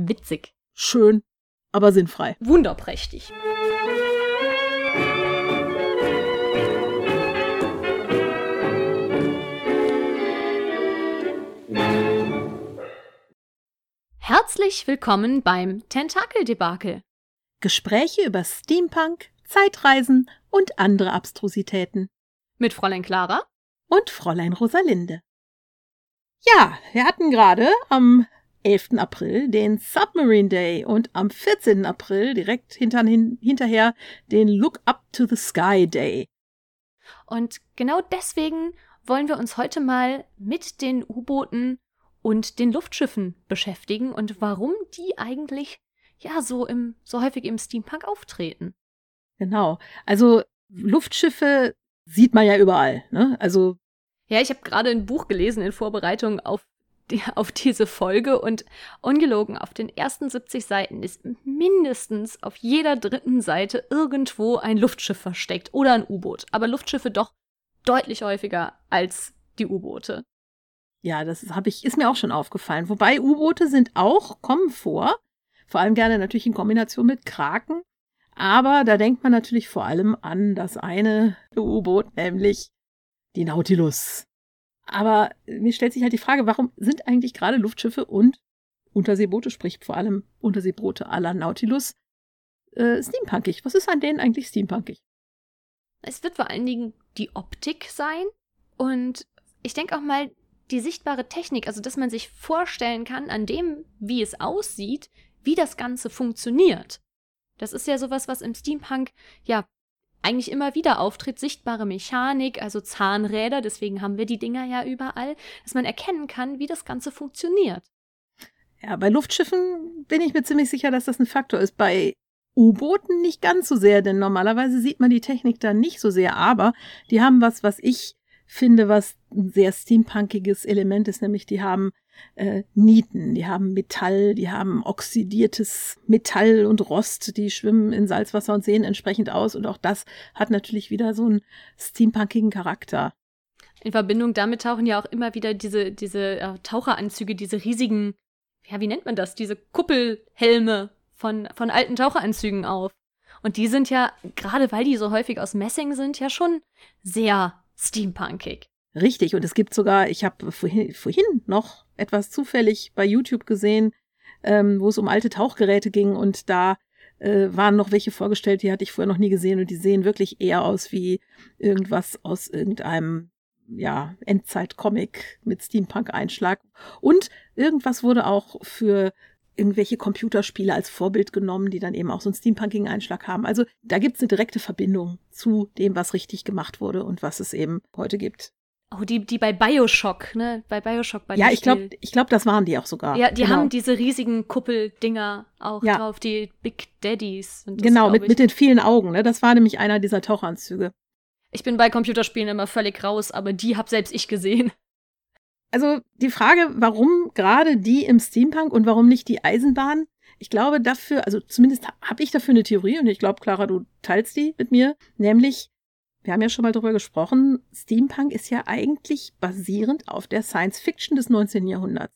Witzig. Schön, aber sinnfrei. Wunderprächtig. Herzlich willkommen beim Tentakeldebakel. Gespräche über Steampunk, Zeitreisen und andere Abstrusitäten. Mit Fräulein Clara und Fräulein Rosalinde. Ja, wir hatten gerade am 11. April den Submarine Day und am 14. April direkt hinter, hin, hinterher den Look Up to the Sky Day. Und genau deswegen wollen wir uns heute mal mit den U-Booten und den Luftschiffen beschäftigen und warum die eigentlich ja so im so häufig im Steampunk auftreten. Genau. Also Luftschiffe sieht man ja überall, ne? Also ja, ich habe gerade ein Buch gelesen in Vorbereitung auf auf diese Folge und ungelogen auf den ersten 70 Seiten ist mindestens auf jeder dritten Seite irgendwo ein Luftschiff versteckt oder ein U-Boot, aber Luftschiffe doch deutlich häufiger als die U-Boote. Ja, das habe ich, ist mir auch schon aufgefallen. Wobei U-Boote sind auch, kommen vor, vor allem gerne natürlich in Kombination mit Kraken. Aber da denkt man natürlich vor allem an das eine U-Boot, nämlich die Nautilus. Aber mir stellt sich halt die Frage, warum sind eigentlich gerade Luftschiffe und Unterseeboote, sprich vor allem Unterseeboote aller Nautilus, äh, steampunkig? Was ist an denen eigentlich steampunkig? Es wird vor allen Dingen die Optik sein und ich denke auch mal die sichtbare Technik, also dass man sich vorstellen kann an dem, wie es aussieht, wie das Ganze funktioniert. Das ist ja sowas, was im Steampunk ja eigentlich immer wieder auftritt, sichtbare Mechanik, also Zahnräder, deswegen haben wir die Dinger ja überall, dass man erkennen kann, wie das Ganze funktioniert. Ja, bei Luftschiffen bin ich mir ziemlich sicher, dass das ein Faktor ist. Bei U-Booten nicht ganz so sehr, denn normalerweise sieht man die Technik da nicht so sehr, aber die haben was, was ich finde, was ein sehr steampunkiges Element ist, nämlich die haben äh, Nieten, die haben Metall, die haben oxidiertes Metall und Rost, die schwimmen in Salzwasser und sehen entsprechend aus und auch das hat natürlich wieder so einen steampunkigen Charakter. In Verbindung damit tauchen ja auch immer wieder diese, diese äh, Taucheranzüge, diese riesigen, ja, wie nennt man das, diese Kuppelhelme von, von alten Taucheranzügen auf. Und die sind ja, gerade weil die so häufig aus Messing sind, ja schon sehr steampunkig. Richtig, und es gibt sogar, ich habe vorhin, vorhin noch etwas zufällig bei YouTube gesehen, ähm, wo es um alte Tauchgeräte ging und da äh, waren noch welche vorgestellt, die hatte ich vorher noch nie gesehen und die sehen wirklich eher aus wie irgendwas aus irgendeinem ja, Endzeit-Comic mit Steampunk-Einschlag. Und irgendwas wurde auch für irgendwelche Computerspiele als Vorbild genommen, die dann eben auch so einen steampunkigen Einschlag haben. Also da gibt es eine direkte Verbindung zu dem, was richtig gemacht wurde und was es eben heute gibt. Oh, die, die bei Bioshock, ne? Bei Bioshock bei Ja, ich glaube, ich glaube, das waren die auch sogar. Ja, die genau. haben diese riesigen Kuppeldinger auch ja. drauf, die Big Daddies. Das, genau, mit, mit den vielen Augen, ne? Das war nämlich einer dieser Tauchanzüge. Ich bin bei Computerspielen immer völlig raus, aber die hab selbst ich gesehen. Also die Frage, warum gerade die im Steampunk und warum nicht die Eisenbahn? Ich glaube dafür, also zumindest habe ich dafür eine Theorie und ich glaube, Clara, du teilst die mit mir, nämlich wir haben ja schon mal darüber gesprochen, Steampunk ist ja eigentlich basierend auf der Science Fiction des 19. Jahrhunderts.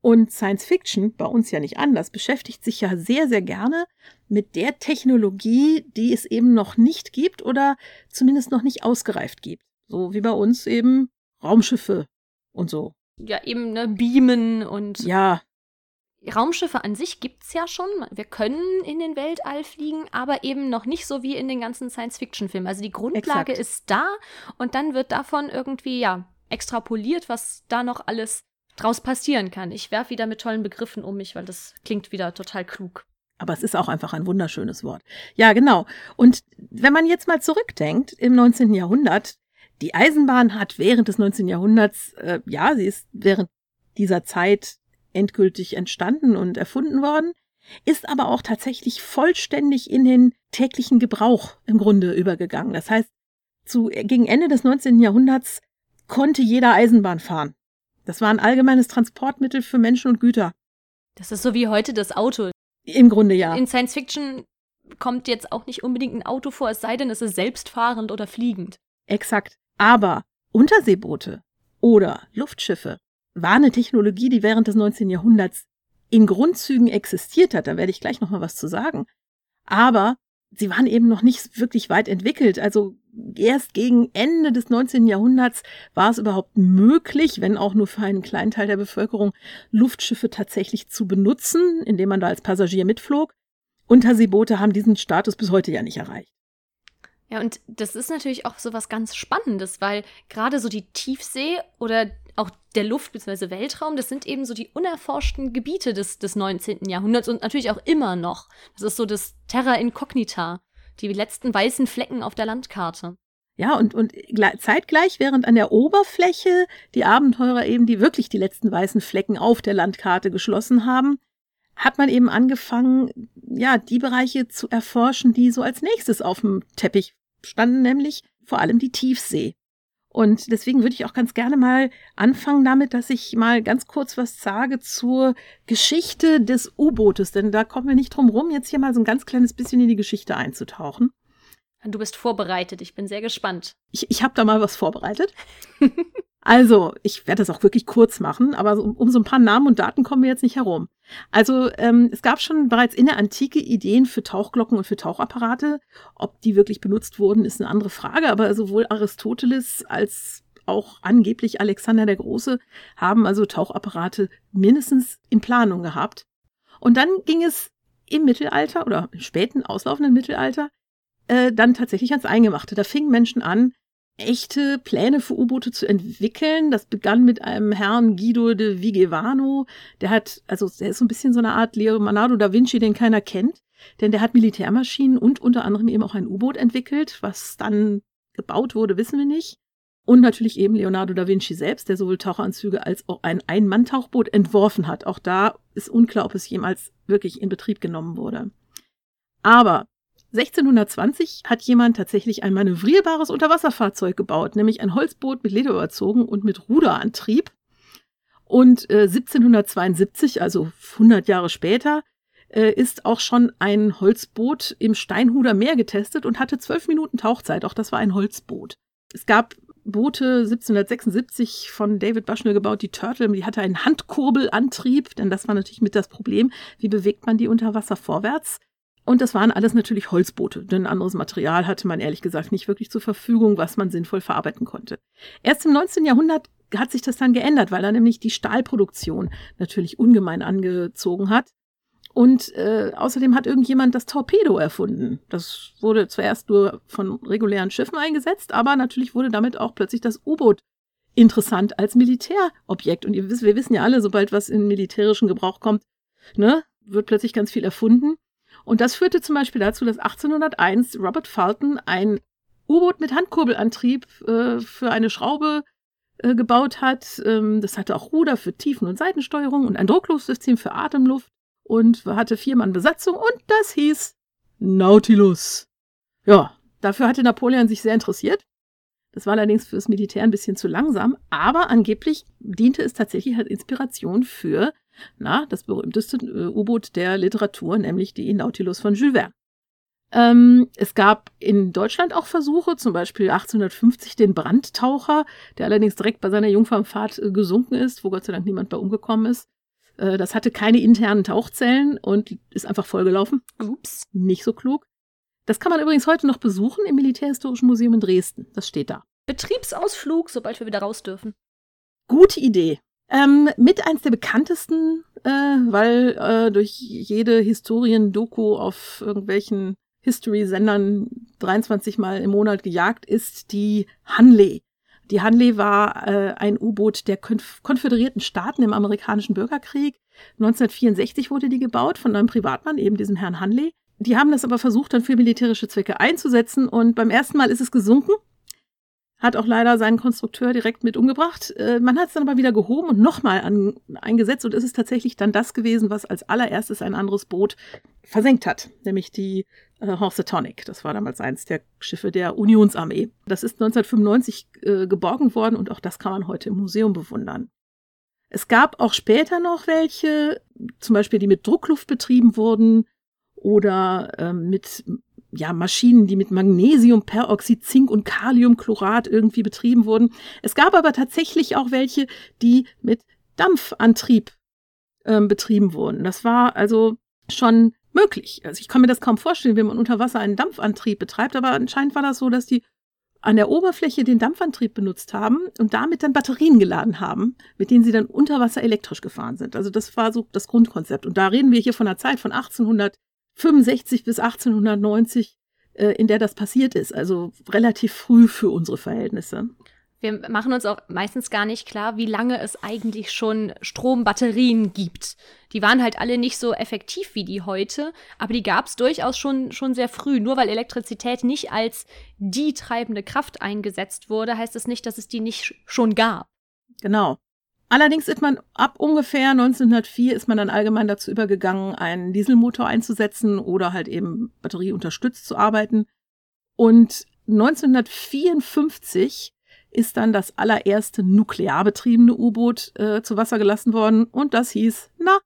Und Science Fiction, bei uns ja nicht anders, beschäftigt sich ja sehr, sehr gerne mit der Technologie, die es eben noch nicht gibt oder zumindest noch nicht ausgereift gibt. So wie bei uns eben Raumschiffe und so. Ja, eben, ne, Beamen und. Ja. Raumschiffe an sich gibt es ja schon. Wir können in den Weltall fliegen, aber eben noch nicht so wie in den ganzen Science-Fiction-Filmen. Also die Grundlage Exakt. ist da und dann wird davon irgendwie, ja, extrapoliert, was da noch alles draus passieren kann. Ich werfe wieder mit tollen Begriffen um mich, weil das klingt wieder total klug. Aber es ist auch einfach ein wunderschönes Wort. Ja, genau. Und wenn man jetzt mal zurückdenkt, im 19. Jahrhundert, die Eisenbahn hat während des 19. Jahrhunderts, äh, ja, sie ist während dieser Zeit endgültig entstanden und erfunden worden, ist aber auch tatsächlich vollständig in den täglichen Gebrauch im Grunde übergegangen. Das heißt, zu, gegen Ende des 19. Jahrhunderts konnte jeder Eisenbahn fahren. Das war ein allgemeines Transportmittel für Menschen und Güter. Das ist so wie heute das Auto. Im Grunde ja. In Science Fiction kommt jetzt auch nicht unbedingt ein Auto vor, es sei denn, es ist selbstfahrend oder fliegend. Exakt. Aber Unterseeboote oder Luftschiffe war eine Technologie, die während des 19. Jahrhunderts in Grundzügen existiert hat. Da werde ich gleich noch mal was zu sagen. Aber sie waren eben noch nicht wirklich weit entwickelt. Also erst gegen Ende des 19. Jahrhunderts war es überhaupt möglich, wenn auch nur für einen kleinen Teil der Bevölkerung, Luftschiffe tatsächlich zu benutzen, indem man da als Passagier mitflog. Unterseeboote haben diesen Status bis heute ja nicht erreicht. Ja, und das ist natürlich auch so was ganz Spannendes, weil gerade so die Tiefsee oder auch der Luft- bzw. Weltraum, das sind eben so die unerforschten Gebiete des, des 19. Jahrhunderts und natürlich auch immer noch. Das ist so das Terra Incognita, die letzten weißen Flecken auf der Landkarte. Ja, und, und zeitgleich, während an der Oberfläche die Abenteurer eben die wirklich die letzten weißen Flecken auf der Landkarte geschlossen haben, hat man eben angefangen, ja, die Bereiche zu erforschen, die so als nächstes auf dem Teppich standen, nämlich vor allem die Tiefsee. Und deswegen würde ich auch ganz gerne mal anfangen damit, dass ich mal ganz kurz was sage zur Geschichte des U-Bootes, denn da kommen wir nicht drum rum, jetzt hier mal so ein ganz kleines bisschen in die Geschichte einzutauchen. Du bist vorbereitet, ich bin sehr gespannt. Ich, ich habe da mal was vorbereitet. Also, ich werde das auch wirklich kurz machen, aber um, um, so ein paar Namen und Daten kommen wir jetzt nicht herum. Also, ähm, es gab schon bereits in der Antike Ideen für Tauchglocken und für Tauchapparate. Ob die wirklich benutzt wurden, ist eine andere Frage, aber sowohl Aristoteles als auch angeblich Alexander der Große haben also Tauchapparate mindestens in Planung gehabt. Und dann ging es im Mittelalter oder im späten auslaufenden Mittelalter äh, dann tatsächlich ans Eingemachte. Da fingen Menschen an, echte Pläne für U-Boote zu entwickeln. Das begann mit einem Herrn Guido de Vigevano. Der hat, also der ist so ein bisschen so eine Art Leonardo da Vinci, den keiner kennt. Denn der hat Militärmaschinen und unter anderem eben auch ein U-Boot entwickelt. Was dann gebaut wurde, wissen wir nicht. Und natürlich eben Leonardo da Vinci selbst, der sowohl Taucheranzüge als auch ein Ein-Mann-Tauchboot entworfen hat. Auch da ist unklar, ob es jemals wirklich in Betrieb genommen wurde. Aber 1620 hat jemand tatsächlich ein manövrierbares Unterwasserfahrzeug gebaut, nämlich ein Holzboot mit Leder überzogen und mit Ruderantrieb. Und äh, 1772, also 100 Jahre später, äh, ist auch schon ein Holzboot im Steinhuder Meer getestet und hatte zwölf Minuten Tauchzeit. Auch das war ein Holzboot. Es gab Boote 1776 von David Bushnell gebaut, die Turtle, die hatte einen Handkurbelantrieb, denn das war natürlich mit das Problem, wie bewegt man die unter Wasser vorwärts. Und das waren alles natürlich Holzboote, denn anderes Material hatte man ehrlich gesagt nicht wirklich zur Verfügung, was man sinnvoll verarbeiten konnte. Erst im 19. Jahrhundert hat sich das dann geändert, weil er nämlich die Stahlproduktion natürlich ungemein angezogen hat. Und äh, außerdem hat irgendjemand das Torpedo erfunden. Das wurde zuerst nur von regulären Schiffen eingesetzt, aber natürlich wurde damit auch plötzlich das U-Boot interessant als Militärobjekt. Und ihr wisst, wir wissen ja alle, sobald was in militärischen Gebrauch kommt, ne, wird plötzlich ganz viel erfunden. Und das führte zum Beispiel dazu, dass 1801 Robert Fulton ein U-Boot mit Handkurbelantrieb äh, für eine Schraube äh, gebaut hat. Ähm, das hatte auch Ruder für Tiefen- und Seitensteuerung und ein Druckluftsystem für Atemluft und hatte vier Mann Besatzung und das hieß Nautilus. Ja, dafür hatte Napoleon sich sehr interessiert. Das war allerdings fürs Militär ein bisschen zu langsam, aber angeblich diente es tatsächlich als Inspiration für na, das berühmteste äh, U-Boot der Literatur, nämlich die Nautilus von Jules Verne. Ähm, es gab in Deutschland auch Versuche, zum Beispiel 1850 den Brandtaucher, der allerdings direkt bei seiner Jungfernfahrt äh, gesunken ist, wo Gott sei Dank niemand bei umgekommen ist. Äh, das hatte keine internen Tauchzellen und ist einfach vollgelaufen. Ups. Nicht so klug. Das kann man übrigens heute noch besuchen im Militärhistorischen Museum in Dresden. Das steht da. Betriebsausflug, sobald wir wieder raus dürfen. Gute Idee. Ähm, mit eins der bekanntesten, äh, weil äh, durch jede Historien-Doku auf irgendwelchen History-Sendern 23 Mal im Monat gejagt ist, die Hanley. Die Hanley war äh, ein U-Boot der Konf konföderierten Staaten im amerikanischen Bürgerkrieg. 1964 wurde die gebaut von einem Privatmann, eben diesem Herrn Hanley. Die haben das aber versucht, dann für militärische Zwecke einzusetzen und beim ersten Mal ist es gesunken hat auch leider seinen Konstrukteur direkt mit umgebracht. Äh, man hat es dann aber wieder gehoben und nochmal eingesetzt und es ist tatsächlich dann das gewesen, was als allererstes ein anderes Boot versenkt hat, nämlich die äh, Housatonic. Das war damals eins der Schiffe der Unionsarmee. Das ist 1995 äh, geborgen worden und auch das kann man heute im Museum bewundern. Es gab auch später noch welche, zum Beispiel die mit Druckluft betrieben wurden oder ähm, mit ja, Maschinen, die mit Magnesiumperoxid, Zink und Kaliumchlorat irgendwie betrieben wurden. Es gab aber tatsächlich auch welche, die mit Dampfantrieb ähm, betrieben wurden. Das war also schon möglich. Also ich kann mir das kaum vorstellen, wenn man unter Wasser einen Dampfantrieb betreibt, aber anscheinend war das so, dass die an der Oberfläche den Dampfantrieb benutzt haben und damit dann Batterien geladen haben, mit denen sie dann unter Wasser elektrisch gefahren sind. Also das war so das Grundkonzept. Und da reden wir hier von einer Zeit von 1865 bis 1890, äh, in der das passiert ist. Also relativ früh für unsere Verhältnisse wir machen uns auch meistens gar nicht klar, wie lange es eigentlich schon Strombatterien gibt. Die waren halt alle nicht so effektiv wie die heute, aber die gab es durchaus schon, schon sehr früh. Nur weil Elektrizität nicht als die treibende Kraft eingesetzt wurde, heißt es das nicht, dass es die nicht schon gab. Genau. Allerdings ist man ab ungefähr 1904 ist man dann allgemein dazu übergegangen, einen Dieselmotor einzusetzen oder halt eben batterieunterstützt zu arbeiten. Und 1954 ist dann das allererste nuklear betriebene U-Boot äh, zu Wasser gelassen worden und das hieß, na,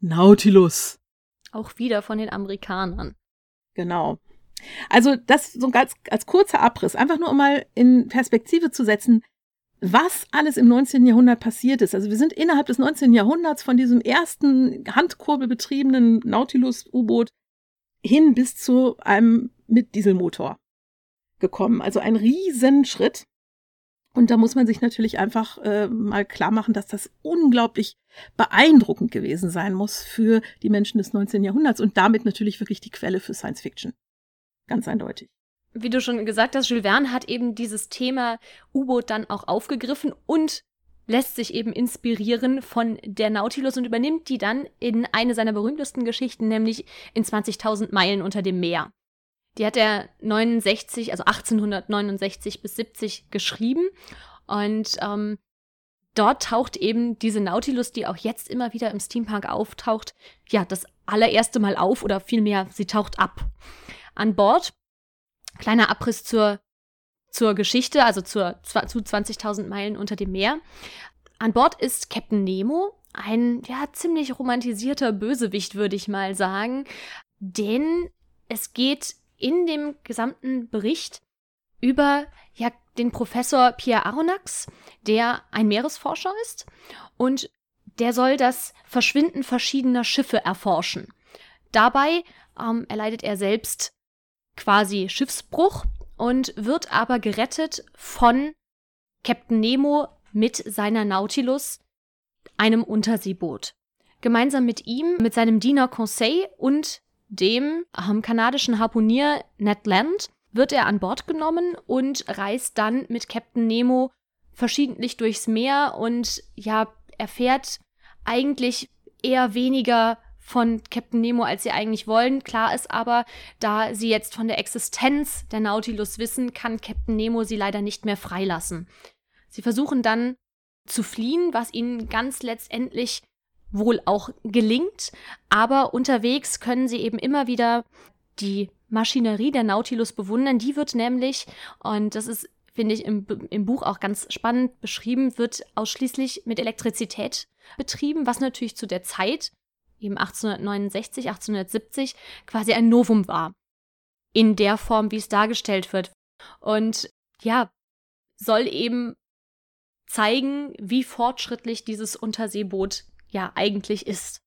Nautilus. Auch wieder von den Amerikanern. Genau. Also das so ganz als kurzer Abriss, einfach nur um mal in Perspektive zu setzen, was alles im 19. Jahrhundert passiert ist. Also wir sind innerhalb des 19. Jahrhunderts von diesem ersten handkurbelbetriebenen Nautilus-U-Boot hin bis zu einem mit Dieselmotor gekommen. Also ein Riesenschritt. Und da muss man sich natürlich einfach äh, mal klar machen, dass das unglaublich beeindruckend gewesen sein muss für die Menschen des 19. Jahrhunderts und damit natürlich wirklich die Quelle für Science Fiction. Ganz eindeutig. Wie du schon gesagt hast, Jules Verne hat eben dieses Thema U-Boot dann auch aufgegriffen und lässt sich eben inspirieren von der Nautilus und übernimmt die dann in eine seiner berühmtesten Geschichten, nämlich in 20.000 Meilen unter dem Meer. Die hat er 69, also 1869 bis 70 geschrieben. Und ähm, dort taucht eben diese Nautilus, die auch jetzt immer wieder im Steampunk auftaucht, ja, das allererste Mal auf oder vielmehr, sie taucht ab. An Bord, kleiner Abriss zur, zur Geschichte, also zur, zu 20.000 Meilen unter dem Meer. An Bord ist Captain Nemo, ein ja ziemlich romantisierter Bösewicht, würde ich mal sagen, denn es geht in dem gesamten Bericht über ja, den Professor Pierre Aronnax, der ein Meeresforscher ist und der soll das Verschwinden verschiedener Schiffe erforschen. Dabei ähm, erleidet er selbst quasi Schiffsbruch und wird aber gerettet von Captain Nemo mit seiner Nautilus, einem Unterseeboot. Gemeinsam mit ihm, mit seinem Diener Conseil und dem ähm, kanadischen Harpunier Ned Land wird er an Bord genommen und reist dann mit Captain Nemo verschiedentlich durchs Meer und ja, erfährt eigentlich eher weniger von Captain Nemo, als sie eigentlich wollen. Klar ist aber, da sie jetzt von der Existenz der Nautilus wissen, kann Captain Nemo sie leider nicht mehr freilassen. Sie versuchen dann zu fliehen, was ihnen ganz letztendlich wohl auch gelingt, aber unterwegs können sie eben immer wieder die Maschinerie der Nautilus bewundern. Die wird nämlich, und das ist, finde ich, im, im Buch auch ganz spannend beschrieben, wird ausschließlich mit Elektrizität betrieben, was natürlich zu der Zeit, eben 1869, 1870, quasi ein Novum war. In der Form, wie es dargestellt wird. Und ja, soll eben zeigen, wie fortschrittlich dieses Unterseeboot ja eigentlich ist.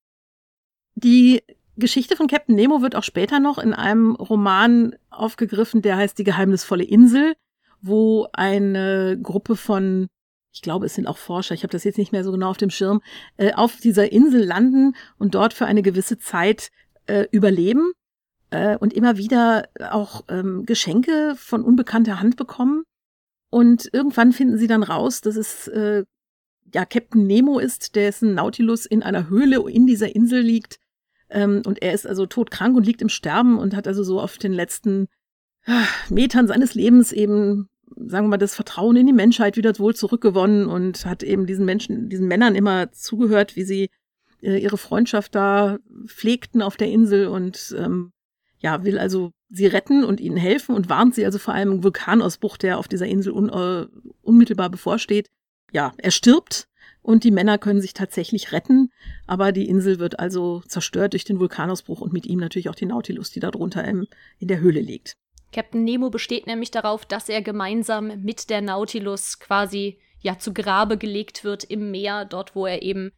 Die Geschichte von Captain Nemo wird auch später noch in einem Roman aufgegriffen, der heißt Die geheimnisvolle Insel, wo eine Gruppe von, ich glaube, es sind auch Forscher, ich habe das jetzt nicht mehr so genau auf dem Schirm, äh, auf dieser Insel landen und dort für eine gewisse Zeit äh, überleben äh, und immer wieder auch ähm, Geschenke von unbekannter Hand bekommen. Und irgendwann finden sie dann raus, dass es äh, ja Captain Nemo ist, dessen Nautilus in einer Höhle in dieser Insel liegt. Ähm, und er ist also todkrank und liegt im Sterben und hat also so auf den letzten äh, Metern seines Lebens eben, sagen wir mal, das Vertrauen in die Menschheit wieder wohl zurückgewonnen und hat eben diesen Menschen, diesen Männern immer zugehört, wie sie äh, ihre Freundschaft da pflegten auf der Insel und ähm, ja, will also sie retten und ihnen helfen und warnt sie also vor einem Vulkanausbruch, der auf dieser Insel un, uh, unmittelbar bevorsteht ja, er stirbt und die Männer können sich tatsächlich retten, aber die Insel wird also zerstört durch den Vulkanausbruch und mit ihm natürlich auch die Nautilus, die da drunter in der Höhle liegt. Captain Nemo besteht nämlich darauf, dass er gemeinsam mit der Nautilus quasi ja zu Grabe gelegt wird im Meer, dort wo er eben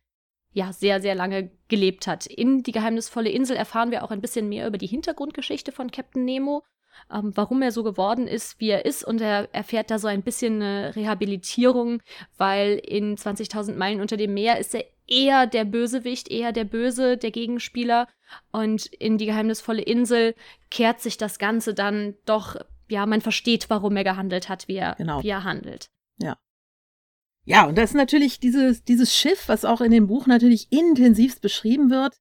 ja sehr, sehr lange gelebt hat. In die geheimnisvolle Insel erfahren wir auch ein bisschen mehr über die Hintergrundgeschichte von Captain Nemo, ähm, warum er so geworden ist, wie er ist. Und er erfährt da so ein bisschen eine Rehabilitierung, weil in 20.000 Meilen unter dem Meer ist er eher der Bösewicht, eher der Böse, der Gegenspieler. Und in die geheimnisvolle Insel kehrt sich das Ganze dann doch, ja, man versteht, warum er gehandelt hat, wie er, genau. wie er handelt. Ja. Ja, und das ist natürlich dieses, dieses Schiff, was auch in dem Buch natürlich intensivst beschrieben wird,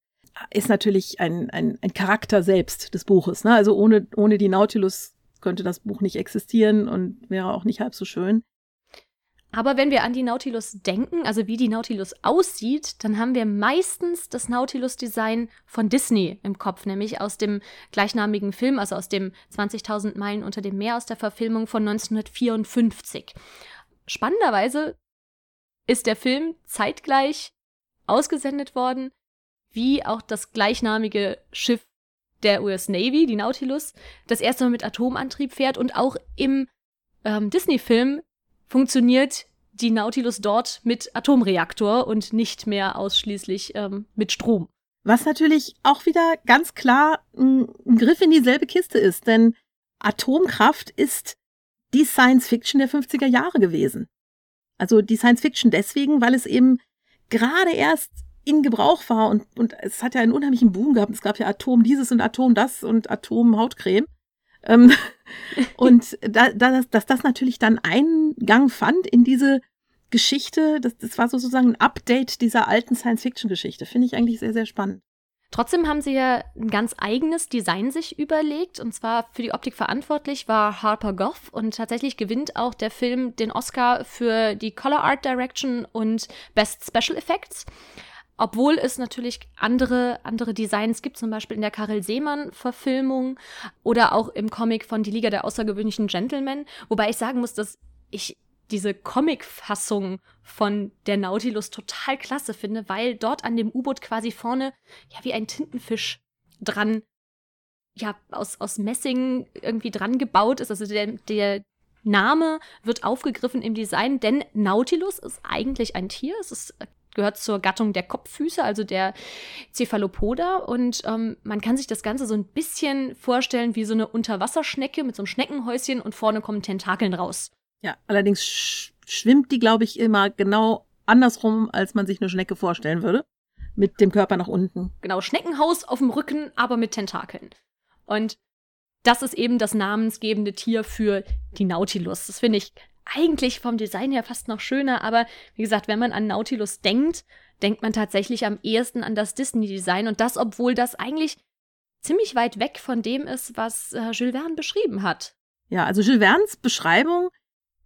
ist natürlich ein, ein, ein Charakter selbst des Buches. Ne? Also ohne, ohne die Nautilus könnte das Buch nicht existieren und wäre auch nicht halb so schön. Aber wenn wir an die Nautilus denken, also wie die Nautilus aussieht, dann haben wir meistens das Nautilus-Design von Disney im Kopf, nämlich aus dem gleichnamigen Film, also aus dem 20.000 Meilen unter dem Meer, aus der Verfilmung von 1954. Spannenderweise ist der Film zeitgleich ausgesendet worden, wie auch das gleichnamige Schiff der US Navy, die Nautilus, das erste Mal mit Atomantrieb fährt und auch im ähm, Disney-Film funktioniert die Nautilus dort mit Atomreaktor und nicht mehr ausschließlich ähm, mit Strom. Was natürlich auch wieder ganz klar ein, ein Griff in dieselbe Kiste ist, denn Atomkraft ist die Science Fiction der 50er Jahre gewesen. Also die Science Fiction deswegen, weil es eben gerade erst in Gebrauch war und, und es hat ja einen unheimlichen Boom gehabt. Es gab ja Atom dieses und Atom das und Atom Hautcreme. Ähm, und da, da, dass, dass das natürlich dann Eingang fand in diese Geschichte, das, das war sozusagen ein Update dieser alten Science-Fiction-Geschichte. Finde ich eigentlich sehr, sehr spannend. Trotzdem haben sie ja ein ganz eigenes Design sich überlegt. Und zwar für die Optik verantwortlich war Harper Goff. Und tatsächlich gewinnt auch der Film den Oscar für die Color Art Direction und Best Special Effects. Obwohl es natürlich andere, andere Designs gibt, zum Beispiel in der Karel Seemann-Verfilmung oder auch im Comic von Die Liga der außergewöhnlichen Gentlemen. Wobei ich sagen muss, dass ich diese Comic-Fassung von der Nautilus total klasse finde, weil dort an dem U-Boot quasi vorne ja wie ein Tintenfisch dran, ja, aus, aus Messing irgendwie dran gebaut ist. Also der, der Name wird aufgegriffen im Design, denn Nautilus ist eigentlich ein Tier. Es ist gehört zur Gattung der Kopffüße, also der Cephalopoda. Und ähm, man kann sich das Ganze so ein bisschen vorstellen wie so eine Unterwasserschnecke mit so einem Schneckenhäuschen und vorne kommen Tentakeln raus. Ja, allerdings sch schwimmt die, glaube ich, immer genau andersrum, als man sich eine Schnecke vorstellen würde. Mit dem Körper nach unten. Genau, Schneckenhaus auf dem Rücken, aber mit Tentakeln. Und das ist eben das namensgebende Tier für die Nautilus. Das finde ich eigentlich vom Design her fast noch schöner, aber wie gesagt, wenn man an Nautilus denkt, denkt man tatsächlich am ehesten an das Disney-Design und das, obwohl das eigentlich ziemlich weit weg von dem ist, was äh, Jules Verne beschrieben hat. Ja, also Jules Vernes Beschreibung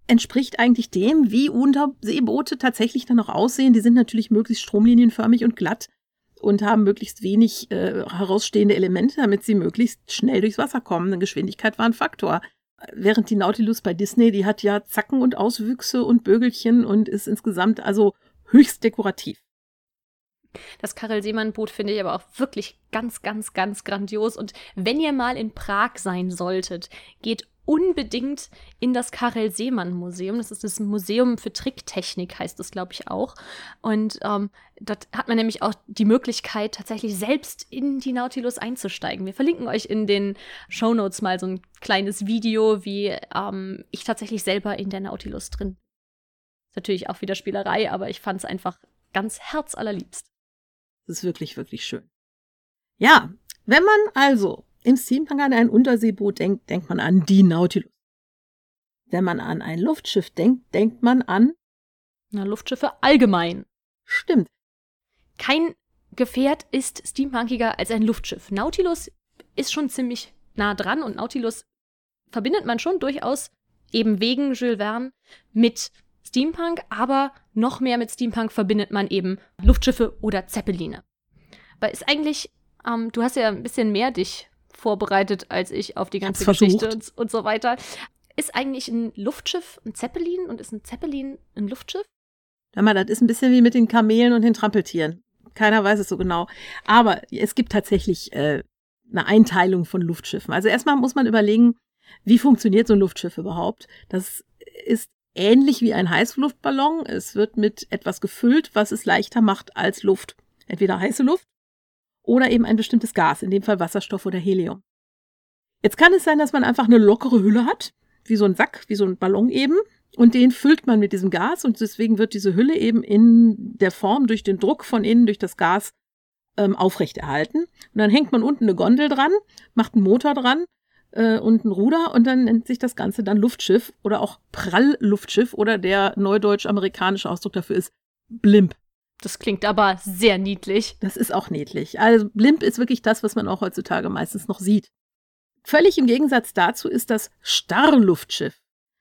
entspricht eigentlich dem, wie Unterseeboote tatsächlich dann noch aussehen. Die sind natürlich möglichst stromlinienförmig und glatt und haben möglichst wenig äh, herausstehende Elemente, damit sie möglichst schnell durchs Wasser kommen. Eine Geschwindigkeit war ein Faktor. Während die Nautilus bei Disney, die hat ja Zacken und Auswüchse und Bögelchen und ist insgesamt also höchst dekorativ. Das Karel Seemann-Boot finde ich aber auch wirklich ganz, ganz, ganz grandios. Und wenn ihr mal in Prag sein solltet, geht unbedingt in das Karel Seemann Museum. Das ist das Museum für Tricktechnik, heißt das, glaube ich, auch. Und ähm, dort hat man nämlich auch die Möglichkeit, tatsächlich selbst in die Nautilus einzusteigen. Wir verlinken euch in den Show Notes mal so ein kleines Video, wie ähm, ich tatsächlich selber in der Nautilus drin. Ist natürlich auch wieder Spielerei, aber ich fand es einfach ganz herzallerliebst. Das ist wirklich, wirklich schön. Ja, wenn man also im Steampunk an ein Unterseeboot denkt, denkt man an die Nautilus. Wenn man an ein Luftschiff denkt, denkt man an Na, Luftschiffe allgemein. Stimmt. Kein Gefährt ist steampunkiger als ein Luftschiff. Nautilus ist schon ziemlich nah dran und Nautilus verbindet man schon durchaus eben wegen Jules Verne mit Steampunk, aber noch mehr mit Steampunk verbindet man eben Luftschiffe oder Zeppeline. Weil ist eigentlich, ähm, du hast ja ein bisschen mehr dich vorbereitet als ich auf die ganze Geschichte und, und, so weiter. Ist eigentlich ein Luftschiff ein Zeppelin und ist ein Zeppelin ein Luftschiff? Hör mal, das ist ein bisschen wie mit den Kamelen und den Trampeltieren. Keiner weiß es so genau. Aber es gibt tatsächlich äh, eine Einteilung von Luftschiffen. Also erstmal muss man überlegen, wie funktioniert so ein Luftschiff überhaupt? Das ist ähnlich wie ein Heißluftballon. Es wird mit etwas gefüllt, was es leichter macht als Luft. Entweder heiße Luft oder eben ein bestimmtes Gas, in dem Fall Wasserstoff oder Helium. Jetzt kann es sein, dass man einfach eine lockere Hülle hat, wie so ein Sack, wie so ein Ballon eben, und den füllt man mit diesem Gas und deswegen wird diese Hülle eben in der Form durch den Druck von innen, durch das Gas ähm, aufrechterhalten. Und dann hängt man unten eine Gondel dran, macht einen Motor dran äh, und ein Ruder und dann nennt sich das Ganze dann Luftschiff oder auch Prallluftschiff oder der neudeutsch-amerikanische Ausdruck dafür ist Blimp. Das klingt aber sehr niedlich. Das ist auch niedlich. Also Blimp ist wirklich das, was man auch heutzutage meistens noch sieht. Völlig im Gegensatz dazu ist das Starrluftschiff.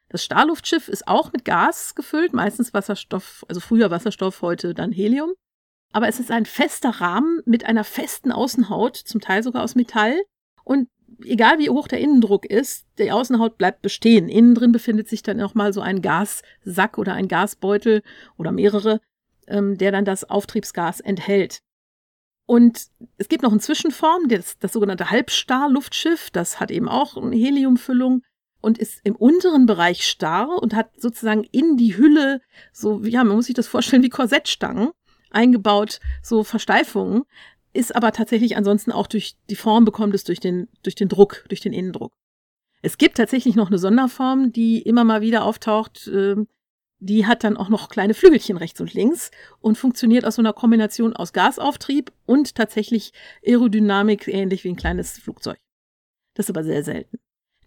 Das Starrluftschiff ist auch mit Gas gefüllt, meistens Wasserstoff, also früher Wasserstoff, heute dann Helium. Aber es ist ein fester Rahmen mit einer festen Außenhaut, zum Teil sogar aus Metall. Und egal wie hoch der Innendruck ist, die Außenhaut bleibt bestehen. Innen drin befindet sich dann nochmal so ein Gassack oder ein Gasbeutel oder mehrere, ähm, der dann das Auftriebsgas enthält. Und es gibt noch eine Zwischenform, das, das sogenannte Halbstar-Luftschiff. Das hat eben auch eine Heliumfüllung und ist im unteren Bereich starr und hat sozusagen in die Hülle so, ja, man muss sich das vorstellen wie Korsettstangen eingebaut, so Versteifungen, ist aber tatsächlich ansonsten auch durch die Form bekommt es durch den, durch den Druck, durch den Innendruck. Es gibt tatsächlich noch eine Sonderform, die immer mal wieder auftaucht, äh, die hat dann auch noch kleine Flügelchen rechts und links und funktioniert aus so einer Kombination aus Gasauftrieb und tatsächlich Aerodynamik, ähnlich wie ein kleines Flugzeug. Das ist aber sehr selten.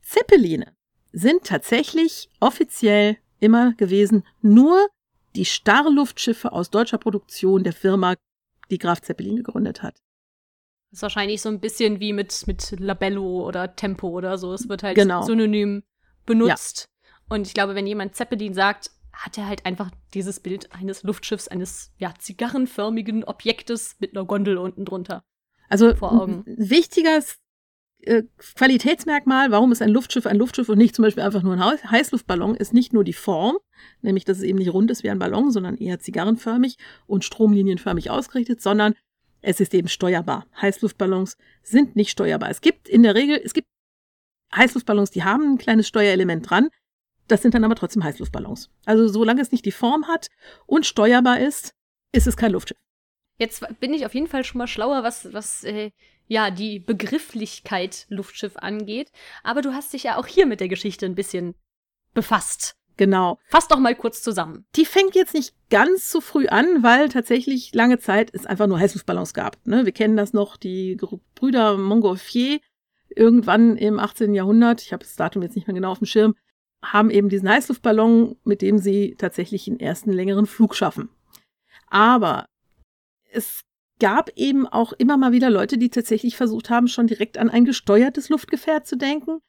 Zeppeline sind tatsächlich offiziell immer gewesen nur die Starrluftschiffe aus deutscher Produktion der Firma, die Graf Zeppelin gegründet hat. Das ist wahrscheinlich so ein bisschen wie mit, mit Labello oder Tempo oder so. Es wird halt genau. synonym benutzt. Ja. Und ich glaube, wenn jemand Zeppelin sagt, hat er halt einfach dieses Bild eines Luftschiffs, eines ja, zigarrenförmigen Objektes mit einer Gondel unten drunter. Also vor Augen. wichtiges äh, Qualitätsmerkmal, warum ist ein Luftschiff ein Luftschiff und nicht zum Beispiel einfach nur ein Heißluftballon, ist nicht nur die Form, nämlich dass es eben nicht rund ist wie ein Ballon, sondern eher zigarrenförmig und stromlinienförmig ausgerichtet, sondern es ist eben steuerbar. Heißluftballons sind nicht steuerbar. Es gibt in der Regel, es gibt Heißluftballons, die haben ein kleines Steuerelement dran. Das sind dann aber trotzdem Heißluftballons. Also solange es nicht die Form hat und steuerbar ist, ist es kein Luftschiff. Jetzt bin ich auf jeden Fall schon mal schlauer, was, was äh, ja die Begrifflichkeit Luftschiff angeht. Aber du hast dich ja auch hier mit der Geschichte ein bisschen befasst. Genau. Fass doch mal kurz zusammen. Die fängt jetzt nicht ganz so früh an, weil tatsächlich lange Zeit es einfach nur Heißluftballons gab. Ne? Wir kennen das noch, die Brüder Montgolfier irgendwann im 18. Jahrhundert, ich habe das Datum jetzt nicht mehr genau auf dem Schirm, haben eben diesen Heißluftballon, mit dem sie tatsächlich den ersten längeren Flug schaffen. Aber es gab eben auch immer mal wieder Leute, die tatsächlich versucht haben, schon direkt an ein gesteuertes Luftgefährt zu denken.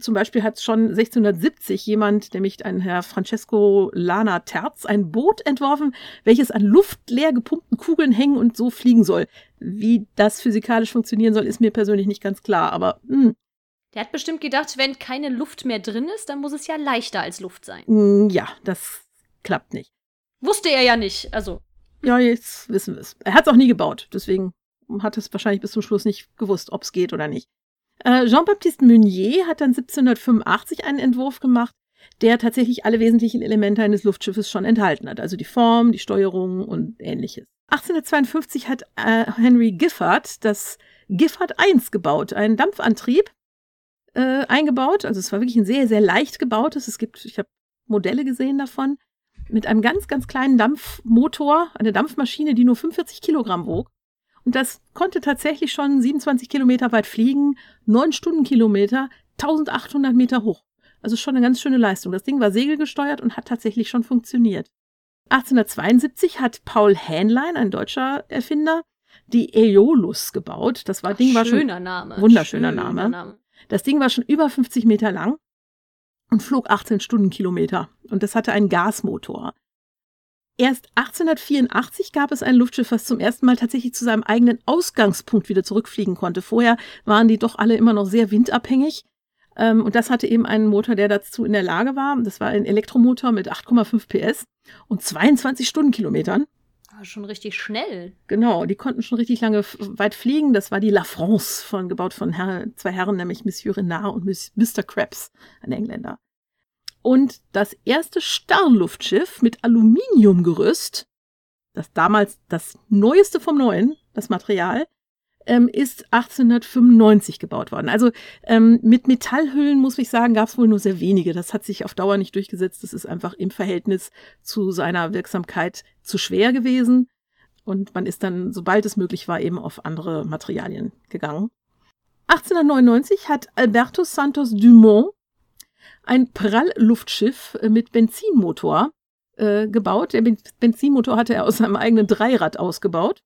Zum Beispiel hat schon 1670 jemand, nämlich ein Herr Francesco Lana Terz, ein Boot entworfen, welches an luftleer gepumpten Kugeln hängen und so fliegen soll. Wie das physikalisch funktionieren soll, ist mir persönlich nicht ganz klar, aber mh, hm, der hat bestimmt gedacht, wenn keine Luft mehr drin ist, dann muss es ja leichter als Luft sein. Mm, ja, das klappt nicht. Wusste er ja nicht, also. Ja, jetzt wissen wir es. Er hat es auch nie gebaut, deswegen hat es wahrscheinlich bis zum Schluss nicht gewusst, ob es geht oder nicht. Äh, Jean-Baptiste Meunier hat dann 1785 einen Entwurf gemacht, der tatsächlich alle wesentlichen Elemente eines Luftschiffes schon enthalten hat, also die Form, die Steuerung und ähnliches. 1852 hat äh, Henry Giffard das Giffard 1 gebaut, einen Dampfantrieb, äh, eingebaut. Also es war wirklich ein sehr, sehr leicht gebautes. Es gibt, ich habe Modelle gesehen davon, mit einem ganz, ganz kleinen Dampfmotor, eine Dampfmaschine, die nur 45 Kilogramm wog. Und das konnte tatsächlich schon 27 Kilometer weit fliegen, 9 Stundenkilometer, 1800 Meter hoch. Also schon eine ganz schöne Leistung. Das Ding war segelgesteuert und hat tatsächlich schon funktioniert. 1872 hat Paul Hähnlein, ein deutscher Erfinder, die Aeolus gebaut. Das war Ach, Ding war schon schöner Name. Wunderschöner schöner Name. Name. Das Ding war schon über 50 Meter lang und flog 18 Stundenkilometer. Und das hatte einen Gasmotor. Erst 1884 gab es ein Luftschiff, was zum ersten Mal tatsächlich zu seinem eigenen Ausgangspunkt wieder zurückfliegen konnte. Vorher waren die doch alle immer noch sehr windabhängig. Ähm, und das hatte eben einen Motor, der dazu in der Lage war. Das war ein Elektromotor mit 8,5 PS und 22 Stundenkilometern schon richtig schnell. Genau, die konnten schon richtig lange weit fliegen. Das war die La France, von, gebaut von Herr, zwei Herren, nämlich Monsieur Renard und Mr. Krebs, ein Engländer. Und das erste Sternluftschiff mit Aluminiumgerüst, das damals das neueste vom Neuen, das Material, ähm, ist 1895 gebaut worden. Also ähm, mit Metallhüllen, muss ich sagen, gab es wohl nur sehr wenige. Das hat sich auf Dauer nicht durchgesetzt. Das ist einfach im Verhältnis zu seiner Wirksamkeit zu schwer gewesen. Und man ist dann, sobald es möglich war, eben auf andere Materialien gegangen. 1899 hat Alberto Santos Dumont ein Prallluftschiff mit Benzinmotor äh, gebaut. Der Benzinmotor hatte er aus seinem eigenen Dreirad ausgebaut.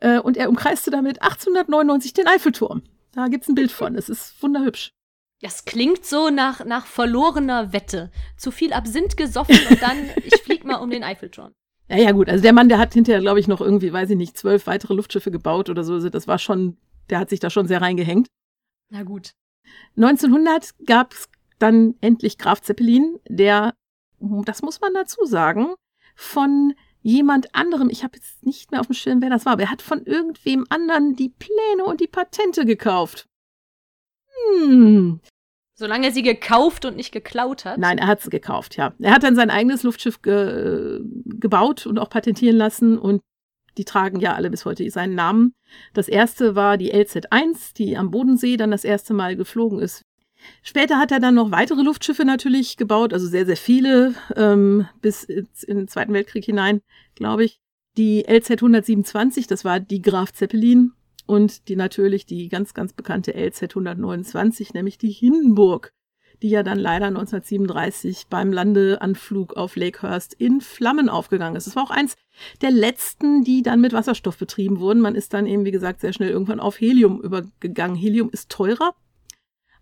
Äh, und er umkreiste damit 1899 den Eiffelturm. Da gibt's ein Bild von. Es ist wunderhübsch. Das klingt so nach, nach verlorener Wette. Zu viel Absinth gesoffen und dann, ich flieg mal um den Eiffelturm. Ja, ja, gut. Also der Mann, der hat hinterher, glaube ich, noch irgendwie, weiß ich nicht, zwölf weitere Luftschiffe gebaut oder so. Also das war schon, der hat sich da schon sehr reingehängt. Na gut. 1900 gab es dann endlich Graf Zeppelin, der, das muss man dazu sagen, von jemand anderem, ich habe jetzt nicht mehr auf dem Schirm, wer das war, aber er hat von irgendwem anderen die Pläne und die Patente gekauft. Hm. Solange er sie gekauft und nicht geklaut hat? Nein, er hat sie gekauft, ja. Er hat dann sein eigenes Luftschiff ge gebaut und auch patentieren lassen und die tragen ja alle bis heute seinen Namen. Das erste war die LZ-1, die am Bodensee dann das erste Mal geflogen ist. Später hat er dann noch weitere Luftschiffe natürlich gebaut, also sehr, sehr viele, ähm, bis in den Zweiten Weltkrieg hinein, glaube ich. Die LZ 127, das war die Graf Zeppelin und die natürlich die ganz, ganz bekannte LZ 129, nämlich die Hindenburg, die ja dann leider 1937 beim Landeanflug auf Lakehurst in Flammen aufgegangen ist. Es war auch eins der letzten, die dann mit Wasserstoff betrieben wurden. Man ist dann eben, wie gesagt, sehr schnell irgendwann auf Helium übergegangen. Helium ist teurer,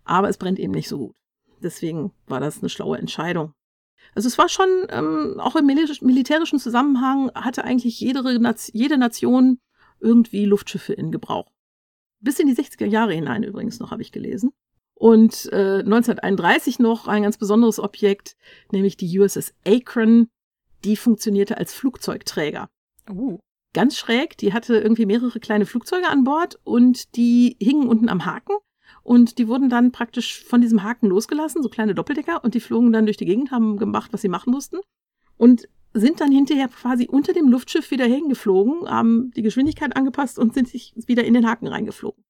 aber es brennt eben nicht so gut. Deswegen war das eine schlaue Entscheidung. Also es war schon, ähm, auch im militärischen Zusammenhang hatte eigentlich jede, jede Nation irgendwie Luftschiffe in Gebrauch. Bis in die 60er Jahre hinein übrigens noch, habe ich gelesen. Und äh, 1931 noch ein ganz besonderes Objekt, nämlich die USS Akron. Die funktionierte als Flugzeugträger. Uh. Ganz schräg, die hatte irgendwie mehrere kleine Flugzeuge an Bord und die hingen unten am Haken. Und die wurden dann praktisch von diesem Haken losgelassen, so kleine Doppeldecker, und die flogen dann durch die Gegend, haben gemacht, was sie machen mussten. Und sind dann hinterher quasi unter dem Luftschiff wieder hingeflogen, haben die Geschwindigkeit angepasst und sind sich wieder in den Haken reingeflogen.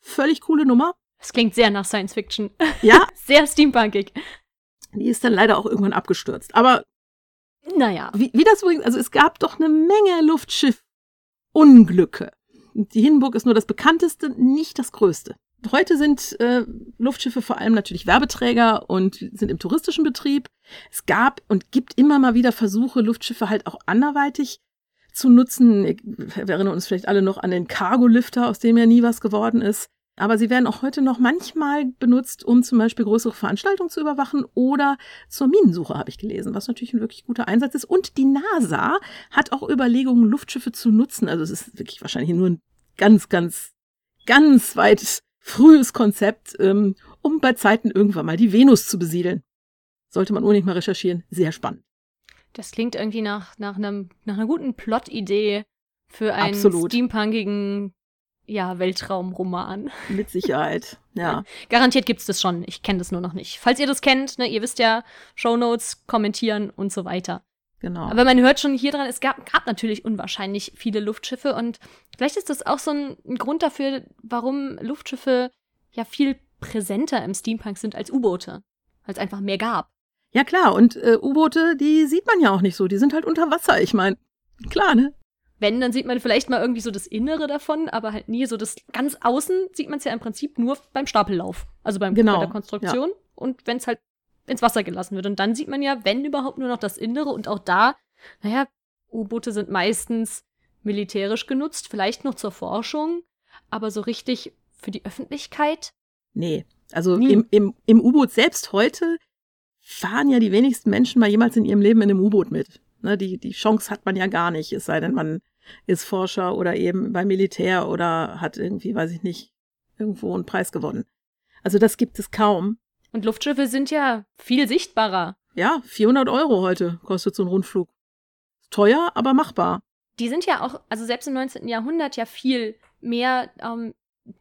Völlig coole Nummer. Das klingt sehr nach Science Fiction. Ja. sehr steampunkig. Die ist dann leider auch irgendwann abgestürzt. Aber naja. Wie, wie das übrigens, also es gab doch eine Menge Luftschiff-Unglücke. Die Hindenburg ist nur das bekannteste, nicht das größte. Heute sind äh, Luftschiffe vor allem natürlich Werbeträger und sind im touristischen Betrieb. Es gab und gibt immer mal wieder Versuche, Luftschiffe halt auch anderweitig zu nutzen. Wir erinnern uns vielleicht alle noch an den Cargo-Lifter, aus dem ja nie was geworden ist. Aber sie werden auch heute noch manchmal benutzt, um zum Beispiel größere Veranstaltungen zu überwachen oder zur Minensuche, habe ich gelesen, was natürlich ein wirklich guter Einsatz ist. Und die NASA hat auch Überlegungen, Luftschiffe zu nutzen. Also es ist wirklich wahrscheinlich nur ein ganz, ganz, ganz weit frühes Konzept, ähm, um bei Zeiten irgendwann mal die Venus zu besiedeln. Sollte man unbedingt mal recherchieren. Sehr spannend. Das klingt irgendwie nach, nach, einem, nach einer guten Plot-Idee für einen Absolut. steampunkigen ja, Weltraumroman. Mit Sicherheit, ja. Garantiert gibt's das schon. Ich kenne das nur noch nicht. Falls ihr das kennt, ne, ihr wisst ja, Shownotes, kommentieren und so weiter. Genau. Aber man hört schon hier dran, es gab, gab natürlich unwahrscheinlich viele Luftschiffe und vielleicht ist das auch so ein, ein Grund dafür, warum Luftschiffe ja viel präsenter im Steampunk sind als U-Boote. Weil es einfach mehr gab. Ja klar, und äh, U-Boote, die sieht man ja auch nicht so. Die sind halt unter Wasser. Ich meine, klar, ne? Wenn, dann sieht man vielleicht mal irgendwie so das Innere davon, aber halt nie so das ganz außen sieht man es ja im Prinzip nur beim Stapellauf. Also beim, genau, bei der Konstruktion. Ja. Und wenn es halt ins Wasser gelassen wird. Und dann sieht man ja, wenn überhaupt, nur noch das Innere. Und auch da, naja, U-Boote sind meistens militärisch genutzt, vielleicht noch zur Forschung, aber so richtig für die Öffentlichkeit? Nee. Also Nie. im, im, im U-Boot selbst heute fahren ja die wenigsten Menschen mal jemals in ihrem Leben in einem U-Boot mit. Ne, die, die Chance hat man ja gar nicht, es sei denn, man ist Forscher oder eben beim Militär oder hat irgendwie, weiß ich nicht, irgendwo einen Preis gewonnen. Also das gibt es kaum. Und Luftschiffe sind ja viel sichtbarer. Ja, 400 Euro heute kostet so ein Rundflug. Teuer, aber machbar. Die sind ja auch, also selbst im 19. Jahrhundert ja viel mehr ähm,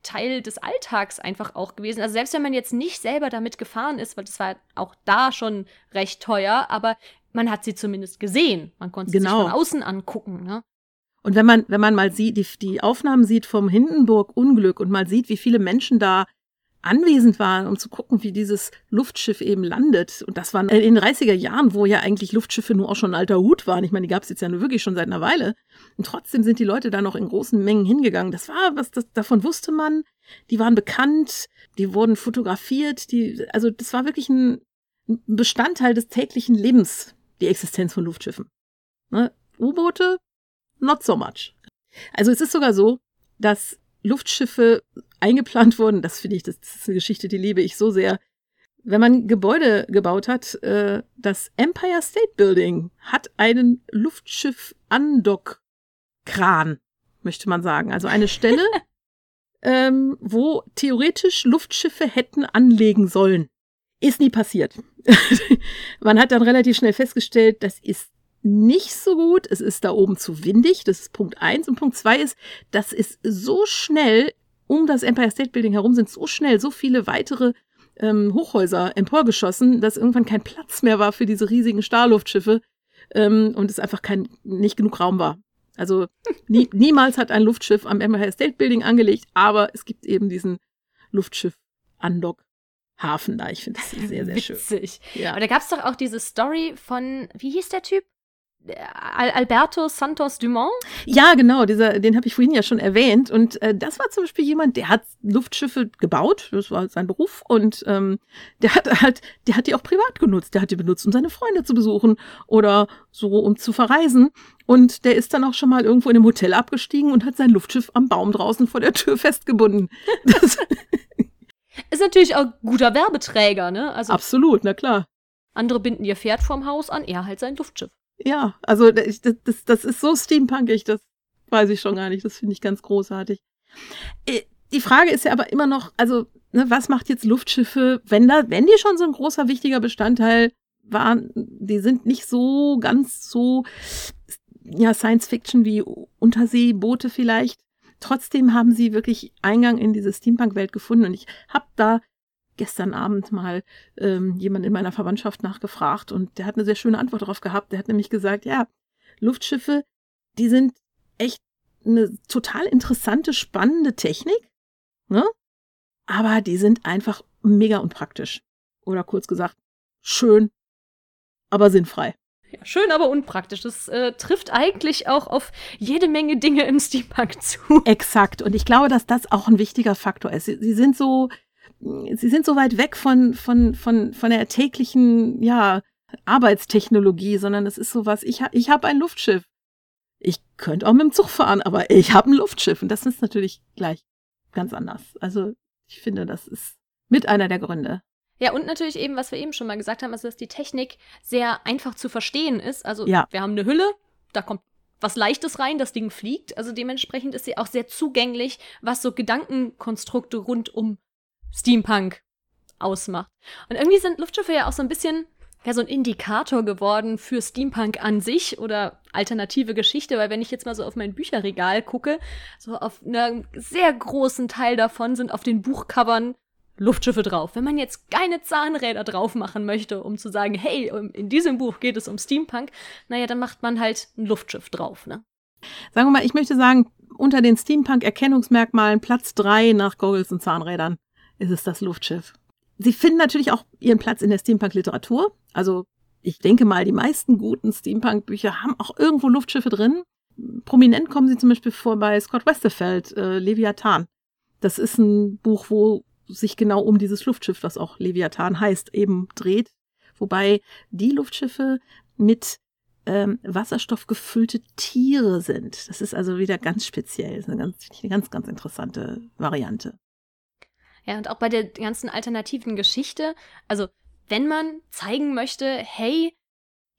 Teil des Alltags einfach auch gewesen. Also selbst wenn man jetzt nicht selber damit gefahren ist, weil das war auch da schon recht teuer, aber man hat sie zumindest gesehen. Man konnte Genau. sie sich von außen angucken. Ne? Und wenn man, wenn man mal sieht, die, die Aufnahmen sieht vom Hindenburg-Unglück und mal sieht, wie viele Menschen da anwesend waren, um zu gucken, wie dieses Luftschiff eben landet. Und das waren in den 30er Jahren, wo ja eigentlich Luftschiffe nur auch schon ein alter Hut waren. Ich meine, die gab es jetzt ja nur wirklich schon seit einer Weile. Und trotzdem sind die Leute da noch in großen Mengen hingegangen. Das war was, das, davon wusste man. Die waren bekannt, die wurden fotografiert, die, also das war wirklich ein ein Bestandteil des täglichen Lebens, die Existenz von Luftschiffen. Ne? U-Boote, not so much. Also es ist sogar so, dass Luftschiffe eingeplant wurden. Das finde ich, das, das ist eine Geschichte, die liebe ich so sehr. Wenn man Gebäude gebaut hat, äh, das Empire State Building hat einen Luftschiff-Andock-Kran, möchte man sagen. Also eine Stelle, ähm, wo theoretisch Luftschiffe hätten anlegen sollen. Ist nie passiert. man hat dann relativ schnell festgestellt, das ist nicht so gut. Es ist da oben zu windig. Das ist Punkt eins. Und Punkt zwei ist, das ist so schnell um das Empire State Building herum sind so schnell so viele weitere ähm, Hochhäuser emporgeschossen, dass irgendwann kein Platz mehr war für diese riesigen Starluftschiffe ähm, und es einfach kein nicht genug Raum war. Also nie, niemals hat ein Luftschiff am Empire State Building angelegt, aber es gibt eben diesen Luftschiff-Andock-Hafen da. Ich finde das sehr, sehr schön. Witzig. Ja. Aber da gab es doch auch diese Story von, wie hieß der Typ? Al Alberto Santos Dumont? Ja, genau, dieser, den habe ich vorhin ja schon erwähnt. Und äh, das war zum Beispiel jemand, der hat Luftschiffe gebaut, das war sein Beruf, und ähm, der hat halt, der hat die auch privat genutzt. Der hat die benutzt, um seine Freunde zu besuchen oder so, um zu verreisen. Und der ist dann auch schon mal irgendwo in einem Hotel abgestiegen und hat sein Luftschiff am Baum draußen vor der Tür festgebunden. Das, Ist natürlich auch guter Werbeträger, ne? Also absolut, na klar. andere binden ihr Pferd vorm Haus an, er halt sein Luftschiff. Ja, also das, das, das ist so steampunkig, das weiß ich schon gar nicht. Das finde ich ganz großartig. Äh, Die Frage ist ja aber immer noch, also, ne, was macht jetzt Luftschiffe, wenn da, wenn die schon so ein großer, wichtiger Bestandteil waren, die sind nicht so ganz so, ja, Science Fiction wie Unterseeboote vielleicht. Trotzdem haben sie wirklich Eingang in diese Steampunk-Welt gefunden und ich habe da gestern Abend mal ähm, jemand in meiner Verwandtschaft nachgefragt und der hat eine sehr schöne Antwort darauf gehabt. Der hat nämlich gesagt, ja, Luftschiffe, die sind echt eine total interessante, spannende Technik, ne? Aber die sind einfach mega unpraktisch. Oder kurz gesagt, schön, aber sinnfrei. Ja, schön, aber unpraktisch. Das äh, trifft eigentlich auch auf jede Menge Dinge im Steampunk zu. Exakt. Und ich glaube, dass das auch ein wichtiger Faktor ist. Sie, sie sind so, sie sind so weit weg von, von, von, von der täglichen, ja, Arbeitstechnologie, sondern es ist sowas, ich, ha- ich habe ein Luftschiff. Ich könnte auch mit dem Zug fahren, aber ich habe ein Luftschiff. Und das ist natürlich gleich ganz anders. Also ich finde, das ist mit einer der Gründe. Ja, und natürlich eben, was wir eben schon mal gesagt haben, also dass die Technik sehr einfach zu verstehen ist. Also Ja. wir haben eine Hülle, da kommt was Leichtes rein, das Ding fliegt. Also dementsprechend ist sie auch sehr zugänglich, was so Gedankenkonstrukte rund um Steampunk ausmacht. Und irgendwie sind Luftschiffe ja auch so ein bisschen ja, so ein Indikator geworden für Steampunk an sich oder alternative Geschichte, weil wenn ich jetzt mal so auf mein Bücherregal gucke, so auf einem sehr großen Teil davon sind auf den Buchcovern Luftschiffe drauf. Wenn man jetzt keine Zahnräder drauf machen möchte, um zu sagen, hey, in diesem Buch geht es um Steampunk, naja, dann macht man halt ein Luftschiff drauf, ne? Sagen wir mal, ich möchte sagen, unter den Steampunk-Erkennungsmerkmalen Platz drei nach Goggles und Zahnrädern ist es das Luftschiff. Sie finden natürlich auch ihren Platz in der Steampunk-Literatur. Also ich denke mal, die meisten guten Steampunk-Bücher haben auch irgendwo Luftschiffe drin. Prominent kommen sie zum Beispiel vor bei Scott Westerfeld, äh, Leviathan. Das ist ein Buch, wo sich genau um dieses Luftschiff, das auch Leviathan heißt, eben dreht. Wobei die Luftschiffe mit ähm, Wasserstoff gefüllte Tiere sind. Das ist also wieder ganz speziell. Das ist eine ganz, eine ganz, ganz interessante Variante. Ja, und auch bei der ganzen alternativen Geschichte, also wenn man zeigen möchte, hey,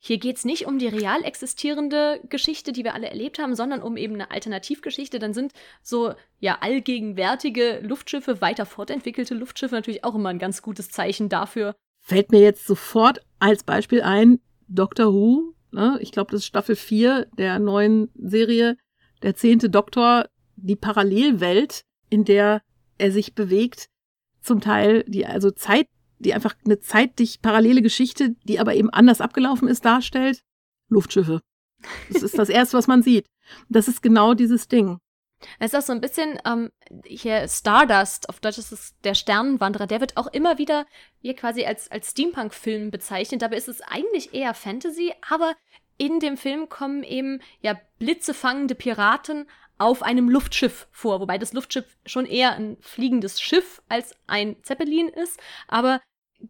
hier geht's nicht um die real existierende Geschichte, die wir alle erlebt haben, sondern um eben eine Alternativgeschichte, dann sind so ja allgegenwärtige Luftschiffe, weiter fortentwickelte Luftschiffe natürlich auch immer ein ganz gutes Zeichen dafür. Fällt mir jetzt sofort als Beispiel ein, Doctor Who, ne? ich glaube, das ist Staffel 4 der neuen Serie, der zehnte Doktor, die Parallelwelt, in der er sich bewegt, zum Teil die also Zeit, die einfach eine zeitlich parallele Geschichte, die aber eben anders abgelaufen ist, darstellt. Luftschiffe. Das ist das Erste, was man sieht. Das ist genau dieses Ding. Es ist auch so ein bisschen ähm, hier Stardust, auf Deutsch ist es der Sternenwanderer, der wird auch immer wieder hier quasi als, als Steampunk-Film bezeichnet. Dabei ist es eigentlich eher Fantasy, aber in dem Film kommen eben ja blitzefangende Piraten auf einem Luftschiff vor, wobei das Luftschiff schon eher ein fliegendes Schiff als ein Zeppelin ist, aber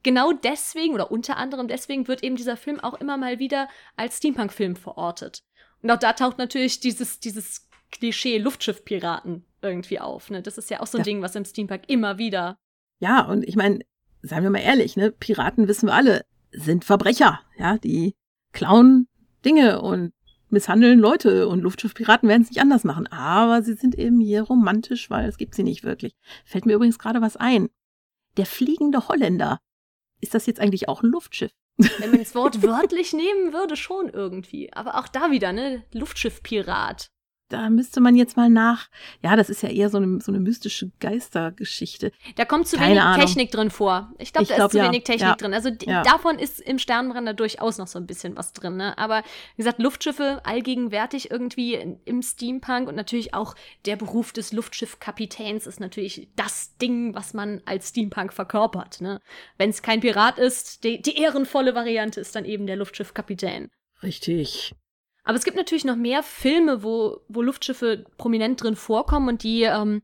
genau deswegen oder unter anderem deswegen wird eben dieser Film auch immer mal wieder als Steampunk-Film verortet. Und auch da taucht natürlich dieses, dieses Klischee Luftschiff-Piraten irgendwie auf. Ne? Das ist ja auch so ein ja. Ding, was im Steampunk immer wieder. Ja, und ich meine, seien wir mal ehrlich, ne, Piraten wissen wir alle, sind Verbrecher, ja, die klauen Dinge und misshandeln Leute und Luftschiffpiraten werden es nicht anders machen. Aber sie sind eben hier romantisch, weil es gibt sie nicht wirklich. Fällt mir übrigens gerade was ein. Der fliegende Holländer. Ist das jetzt eigentlich auch ein Luftschiff? Wenn man das Wort wörtlich nehmen würde, schon irgendwie. Aber auch da wieder, ne? Luftschiffpirat da müsste man jetzt mal nach. Ja, das ist ja eher so eine, so eine mystische Geistergeschichte. Da kommt zu Keine wenig Ahnung. Technik drin vor. Ich glaube, da glaub, ist zu ja. wenig Technik ja. drin. Also ja. davon ist im Sternenbrenner durchaus noch so ein bisschen was drin. Ne? Aber wie gesagt, Luftschiffe allgegenwärtig irgendwie im Steampunk und natürlich auch der Beruf des Luftschiffkapitäns ist natürlich das Ding, was man als Steampunk verkörpert. Ne? Wenn es kein Pirat ist, die, die ehrenvolle Variante ist dann eben der Luftschiffkapitän. Richtig. Aber es gibt natürlich noch mehr Filme, wo, wo Luftschiffe prominent drin vorkommen und die ähm,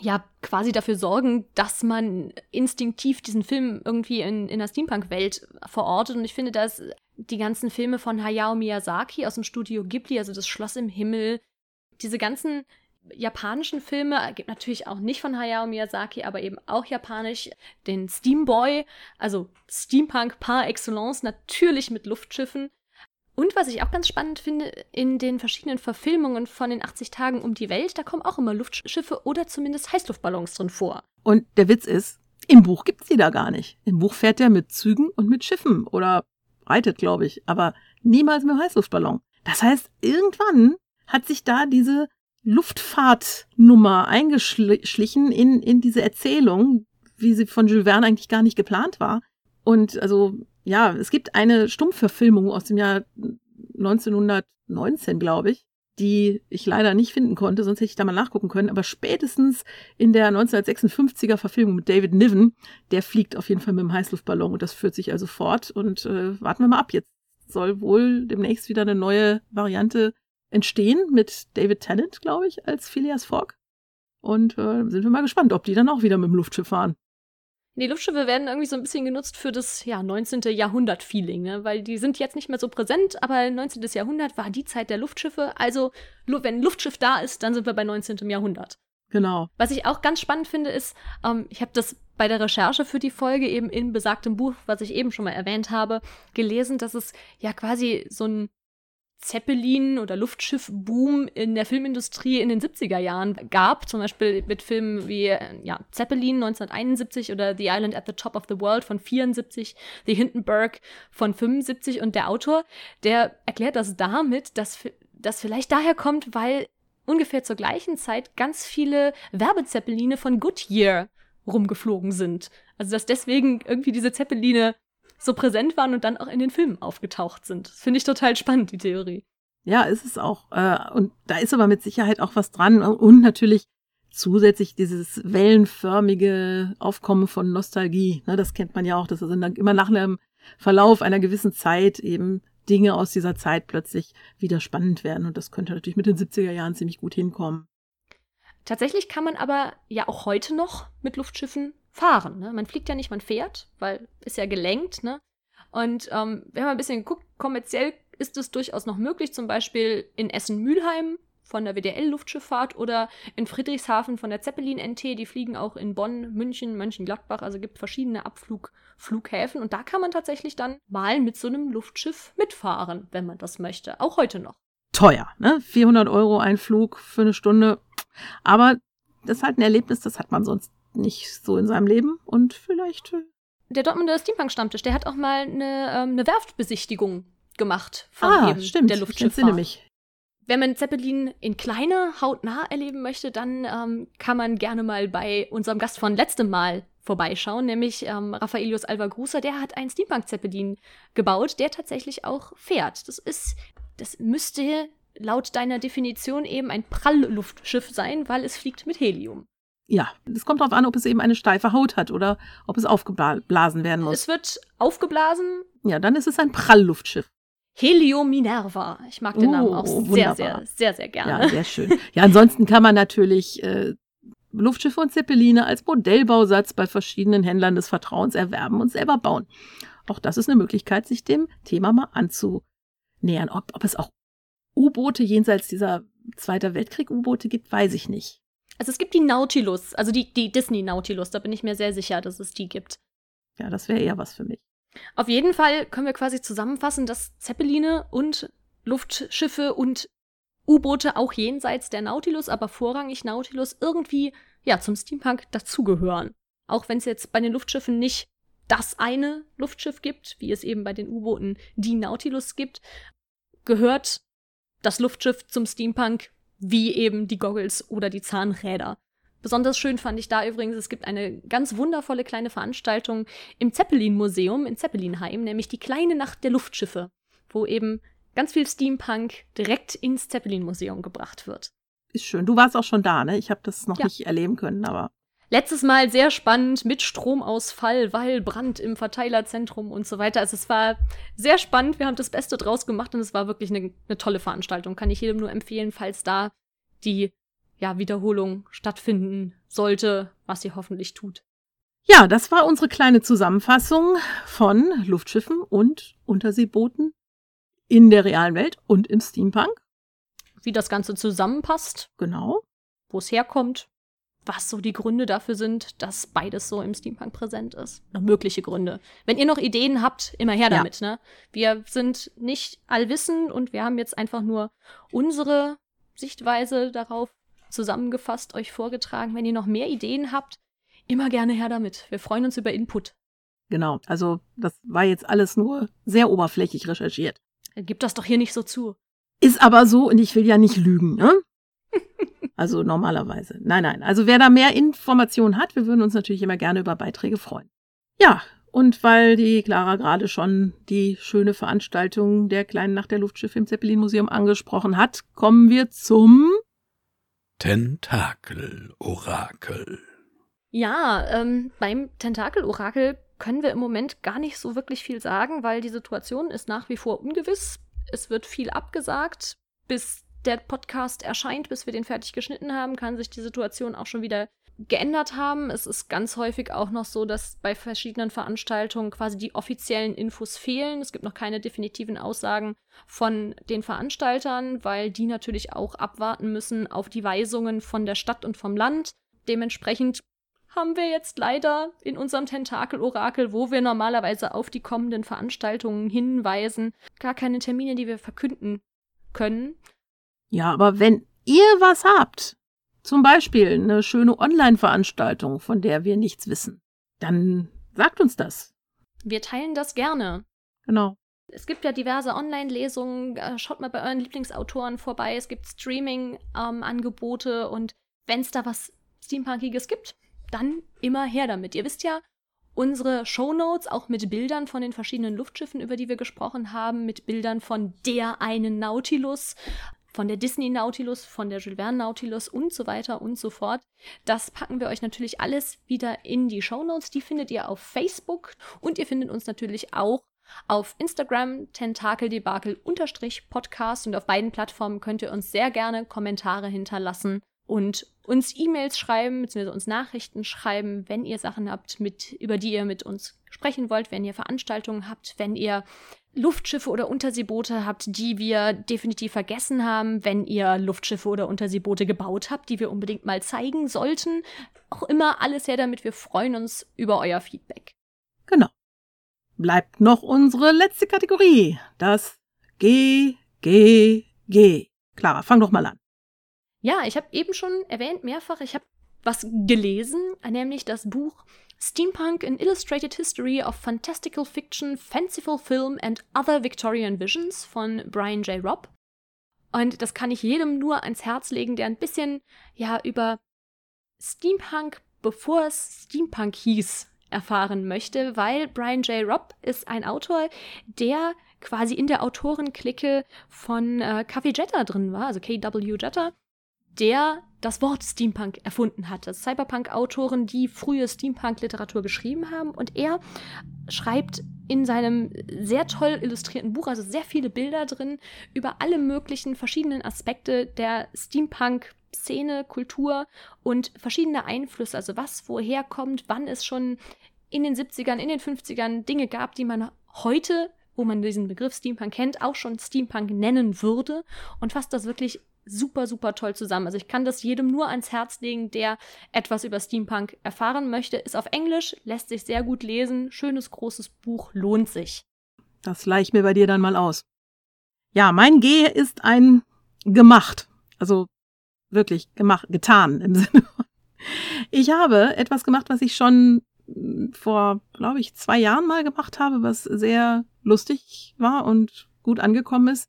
ja quasi dafür sorgen, dass man instinktiv diesen Film irgendwie in, in der Steampunk-Welt verortet. Und ich finde, dass die ganzen Filme von Hayao Miyazaki aus dem Studio Ghibli, also das Schloss im Himmel, diese ganzen japanischen Filme, gibt natürlich auch nicht von Hayao Miyazaki, aber eben auch japanisch, den Steamboy, also Steampunk par excellence, natürlich mit Luftschiffen. Und was ich auch ganz spannend finde, in den verschiedenen Verfilmungen von den 80 Tagen um die Welt, da kommen auch immer Luftschiffe oder zumindest Heißluftballons drin vor. Und der Witz ist, im Buch gibt's die da gar nicht. Im Buch fährt er mit Zügen und mit Schiffen oder reitet, glaube ich, aber niemals mit Heißluftballon. Das heißt, irgendwann hat sich da diese Luftfahrtnummer eingeschlichen in, in diese Erzählung, wie sie von Jules Verne eigentlich gar nicht geplant war. Und also ja, es gibt eine Stummverfilmung aus dem Jahr 1919, glaube ich, die ich leider nicht finden konnte, sonst hätte ich da mal nachgucken können. Aber spätestens in der 1956er Verfilmung mit David Niven, der fliegt auf jeden Fall mit dem Heißluftballon und das führt sich also fort. Und äh, warten wir mal ab. Jetzt soll wohl demnächst wieder eine neue Variante entstehen mit David Tennant, glaube ich, als Phileas Fogg. Und äh, sind wir mal gespannt, ob die dann auch wieder mit dem Luftschiff fahren. Die Luftschiffe werden irgendwie so ein bisschen genutzt für das ja, 19. Jahrhundert-Feeling, ne? weil die sind jetzt nicht mehr so präsent, aber 19. Jahrhundert war die Zeit der Luftschiffe. Also, wenn ein Luftschiff da ist, dann sind wir bei 19. Jahrhundert. Genau. Was ich auch ganz spannend finde, ist, ähm, ich habe das bei der Recherche für die Folge eben in besagtem Buch, was ich eben schon mal erwähnt habe, gelesen, dass es ja quasi so ein Zeppelin- oder Luftschiff-Boom in der Filmindustrie in den 70er Jahren gab. Zum Beispiel mit Filmen wie ja, Zeppelin 1971 oder The Island at the Top of the World von 74, The Hindenburg von 75 und der Autor, der erklärt das damit, dass das vielleicht daher kommt, weil ungefähr zur gleichen Zeit ganz viele Werbezeppeline von Goodyear rumgeflogen sind. Also dass deswegen irgendwie diese Zeppeline so präsent waren und dann auch in den Filmen aufgetaucht sind. Das finde ich total spannend, die Theorie. Ja, ist es auch. Äh, und da ist aber mit Sicherheit auch was dran. Und natürlich zusätzlich dieses wellenförmige Aufkommen von Nostalgie. Ne, das kennt man ja auch, dass also immer nach einem Verlauf einer gewissen Zeit eben Dinge aus dieser Zeit plötzlich wieder spannend werden. Und das könnte natürlich mit den 70er Jahren ziemlich gut hinkommen. Tatsächlich kann man aber ja auch heute noch mit Luftschiffen fahren. Ne? Man fliegt ja nicht, man fährt, weil ist ja gelenkt. Ne? Und ähm, wenn man ein bisschen guckt, kommerziell ist es durchaus noch möglich, zum Beispiel in Essen-Mülheim von der WDL-Luftschifffahrt oder in Friedrichshafen von der Zeppelin-NT. Die fliegen auch in Bonn, München, Mönchengladbach. Also gibt verschiedene Abflugflughäfen. Und da kann man tatsächlich dann mal mit so einem Luftschiff mitfahren, wenn man das möchte. Auch heute noch. Teuer, ne? 400 Euro ein Flug für eine Stunde. Aber das ist halt ein Erlebnis, das hat man sonst nicht so in seinem Leben und vielleicht. Der Dortmunder Steampunk-Stammtisch, der hat auch mal eine, ähm, eine Werftbesichtigung gemacht von ah, eben stimmt. der Luftschifffahrt. Ich entsinne mich. wenn man Zeppelin in kleiner hautnah erleben möchte, dann ähm, kann man gerne mal bei unserem Gast von letztem Mal vorbeischauen, nämlich ähm, Raffaelius Alvagrusa, der hat einen Steampunk-Zeppelin gebaut, der tatsächlich auch fährt. Das ist, das müsste laut deiner Definition eben ein Prallluftschiff sein, weil es fliegt mit Helium. Ja, es kommt darauf an, ob es eben eine steife Haut hat oder ob es aufgeblasen werden muss. Es wird aufgeblasen. Ja, dann ist es ein Prallluftschiff. Helio Minerva. Ich mag den Oh, Namen auch sehr, wunderbar. sehr, sehr, sehr gerne. Ja, sehr schön. Ja, ansonsten kann man natürlich äh, Luftschiffe und Zeppeline als Modellbausatz bei verschiedenen Händlern des Vertrauens erwerben und selber bauen. Auch das ist eine Möglichkeit, sich dem Thema mal anzunähern. Ob, ob es auch U-Boote jenseits dieser Zweiter Weltkrieg-U-Boote gibt, weiß ich nicht. Also es gibt die Nautilus, also die, die Disney Nautilus, da bin ich mir sehr sicher, dass es die gibt. Ja, das wäre eher was für mich. Auf jeden Fall können wir quasi zusammenfassen, dass Zeppeline und Luftschiffe und U-Boote auch jenseits der Nautilus, aber vorrangig Nautilus irgendwie ja zum Steampunk dazugehören. Auch wenn es jetzt bei den Luftschiffen nicht das eine Luftschiff gibt, wie es eben bei den U-Booten die Nautilus gibt, gehört das Luftschiff zum Steampunk wie eben die Goggles oder die Zahnräder. Besonders schön fand ich da übrigens, es gibt eine ganz wundervolle kleine Veranstaltung im Zeppelin-Museum in Zeppelinheim, nämlich die kleine Nacht der Luftschiffe, wo eben ganz viel Steampunk direkt ins Zeppelin-Museum gebracht wird. Ist schön. Du warst auch schon da, ne? Ich habe das noch Ja. nicht erleben können, aber Letztes Mal sehr spannend mit Stromausfall, weil Brand im Verteilerzentrum und so weiter. Also es war sehr spannend. Wir haben das Beste draus gemacht und es war wirklich eine, eine tolle Veranstaltung. Kann ich jedem nur empfehlen, falls da die ja, Wiederholung stattfinden sollte, was sie hoffentlich tut. Ja, das war unsere kleine Zusammenfassung von Luftschiffen und Unterseebooten in der realen Welt und im Steampunk. Wie das Ganze zusammenpasst, Genau. wo es herkommt, was so die Gründe dafür sind, dass beides so im Steampunk präsent ist. Noch mögliche Gründe. Wenn ihr noch Ideen habt, immer her Ja. damit, ne? Wir sind nicht allwissend und wir haben jetzt einfach nur unsere Sichtweise darauf zusammengefasst, euch vorgetragen. Wenn ihr noch mehr Ideen habt, immer gerne her damit. Wir freuen uns über Input. Genau. Also, das war jetzt alles nur sehr oberflächlich recherchiert. Gib das doch hier nicht so zu. Ist aber so und ich will ja nicht lügen, ne? Also normalerweise. Nein, nein. Also wer da mehr Informationen hat, wir würden uns natürlich immer gerne über Beiträge freuen. Ja, und weil die Clara gerade schon die schöne Veranstaltung der kleinen Nacht der Luftschiffe im Zeppelin-Museum angesprochen hat, kommen wir zum Tentakel-Orakel. Ja, ähm, beim Tentakel-Orakel können wir im Moment gar nicht so wirklich viel sagen, weil die Situation ist nach wie vor ungewiss. Es wird viel abgesagt. Bis der Podcast erscheint, bis wir den fertig geschnitten haben, kann sich die Situation auch schon wieder geändert haben. Es ist ganz häufig auch noch so, dass bei verschiedenen Veranstaltungen quasi die offiziellen Infos fehlen. Es gibt noch keine definitiven Aussagen von den Veranstaltern, weil die natürlich auch abwarten müssen auf die Weisungen von der Stadt und vom Land. Dementsprechend haben wir jetzt leider in unserem Tentakel-Orakel, wo wir normalerweise auf die kommenden Veranstaltungen hinweisen, gar keine Termine, die wir verkünden können. Ja, aber wenn ihr was habt, zum Beispiel eine schöne Online-Veranstaltung, von der wir nichts wissen, dann sagt uns das. Wir teilen das gerne. Genau. Es gibt ja diverse Online-Lesungen. äh, Schaut mal bei euren Lieblingsautoren vorbei. Es gibt Streaming-Angebote und wenn es da was Steampunkiges gibt, dann immer her damit. Ihr wisst ja, unsere Shownotes auch mit Bildern von den verschiedenen Luftschiffen, über die wir gesprochen haben, mit Bildern von der einen Nautilus, von der Disney Nautilus, von der Jules Verne Nautilus und so weiter und so fort. Das packen wir euch natürlich alles wieder in die Shownotes. Die findet ihr auf Facebook und ihr findet uns natürlich auch auf Instagram tentakeldebakel-podcast und auf beiden Plattformen könnt ihr uns sehr gerne Kommentare hinterlassen und uns E-Mails schreiben, beziehungsweise uns Nachrichten schreiben, wenn ihr Sachen habt, mit, über die ihr mit uns sprechen wollt, wenn ihr Veranstaltungen habt, wenn ihr Luftschiffe oder Unterseeboote habt, die wir definitiv vergessen haben, wenn ihr Luftschiffe oder Unterseeboote gebaut habt, die wir unbedingt mal zeigen sollten. Auch immer alles her damit. Wir freuen uns über euer Feedback. Genau. Bleibt noch unsere letzte Kategorie. Das G, G, G. Clara, fang doch mal an. Ja, ich habe eben schon erwähnt mehrfach, ich habe was gelesen, nämlich das Buch Steampunk An Illustrated History of Fantastical Fiction, Fanciful Film and Other Victorian Visions von Brian J. Robb. Und das kann ich jedem nur ans Herz legen, der ein bisschen, ja, über Steampunk, bevor es Steampunk hieß, erfahren möchte, weil Brian J. Robb ist ein Autor, der quasi in der Autorenklicke von äh, Jetta drin war, also KW Jetta, der das Wort Steampunk erfunden hat. Cyberpunk-Autoren, die frühe Steampunk-Literatur geschrieben haben. Und er schreibt in seinem sehr toll illustrierten Buch, also sehr viele Bilder drin, über alle möglichen verschiedenen Aspekte der Steampunk- Szene, Kultur und verschiedene Einflüsse, also was woher kommt, wann es schon in den 70ern, in den 50ern Dinge gab, die man heute, wo man diesen Begriff Steampunk kennt, auch schon Steampunk nennen würde und fasst das wirklich super, super toll zusammen. Also ich kann das jedem nur ans Herz legen, der etwas über Steampunk erfahren möchte. Ist auf Englisch, lässt sich sehr gut lesen. Schönes, großes Buch, lohnt sich. Das leih mir bei dir dann mal aus. Ja, mein G ist ein gemacht. Also wirklich gemacht, getan im Sinne. Ich habe etwas gemacht, was ich schon vor, glaube ich, zwei Jahren mal gemacht habe, was sehr lustig war und gut angekommen ist.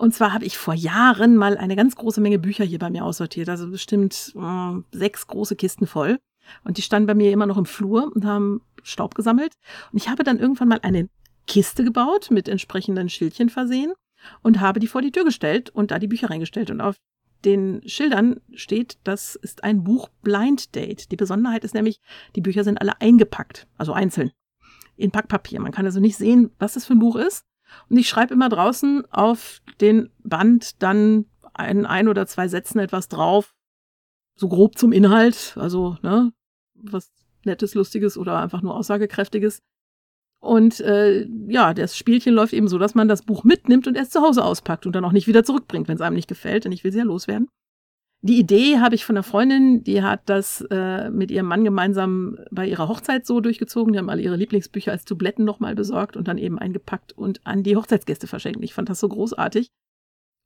Und zwar habe ich vor Jahren mal eine ganz große Menge Bücher hier bei mir aussortiert, also bestimmt äh, sechs große Kisten voll. Und die standen bei mir immer noch im Flur und haben Staub gesammelt. Und ich habe dann irgendwann mal eine Kiste gebaut, mit entsprechenden Schildchen versehen und habe die vor die Tür gestellt und da die Bücher reingestellt. Und auf den Schildern steht, das ist ein Buch Blind Date. Die Besonderheit ist nämlich, die Bücher sind alle eingepackt, also einzeln, in Packpapier. Man kann also nicht sehen, was das für ein Buch ist. Und ich schreibe immer draußen auf den Band dann ein, ein oder zwei Sätzen etwas drauf, so grob zum Inhalt, also ne, was Nettes, Lustiges oder einfach nur Aussagekräftiges. Und äh, ja, das Spielchen läuft eben so, dass man das Buch mitnimmt und erst zu Hause auspackt und dann auch nicht wieder zurückbringt, wenn es einem nicht gefällt. Denn ich will sie ja loswerden. Die Idee habe ich von einer Freundin, die hat das äh, mit ihrem Mann gemeinsam bei ihrer Hochzeit so durchgezogen. Die haben alle ihre Lieblingsbücher als Dubletten nochmal besorgt und dann eben eingepackt und an die Hochzeitsgäste verschenkt. Ich fand das so großartig.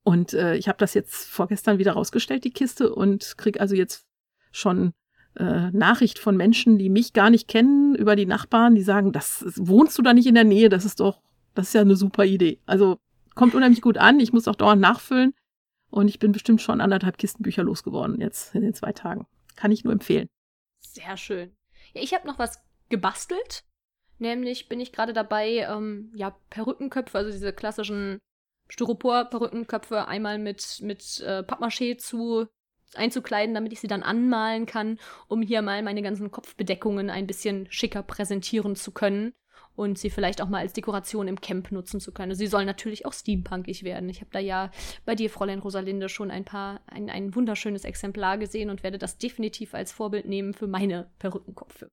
Und äh, ich habe das jetzt vorgestern wieder rausgestellt, die Kiste, und krieg also jetzt schon äh, Nachricht von Menschen, die mich gar nicht kennen, über die Nachbarn, die sagen, das wohnst du da nicht in der Nähe, das ist doch, das ist ja eine super Idee. Also kommt unheimlich gut an. Ich muss auch dauernd nachfüllen. Und ich bin bestimmt schon anderthalb Kisten Bücher losgeworden jetzt in den zwei Tagen. Kann ich nur empfehlen. Sehr schön. Ja, ich habe noch was gebastelt. Nämlich bin ich gerade dabei, ähm, ja, Perückenköpfe, also diese klassischen Styropor-Perückenköpfe einmal mit, mit äh, Pappmaché zu einzukleiden, damit ich sie dann anmalen kann, um hier mal meine ganzen Kopfbedeckungen ein bisschen schicker präsentieren zu können und sie vielleicht auch mal als Dekoration im Camp nutzen zu können. Sie sollen natürlich auch steampunkig werden. Ich habe da ja bei dir, Fräulein Rosalinde, schon ein paar, ein, ein wunderschönes Exemplar gesehen und werde das definitiv als Vorbild nehmen für meine Perückenkopfe.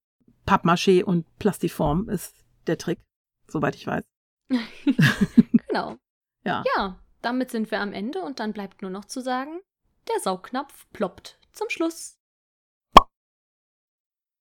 Pappmaché und Plastiform ist der Trick, soweit ich weiß. genau. Ja. Ja, damit sind wir am Ende und dann bleibt nur noch zu sagen, der Saugnapf ploppt zum Schluss.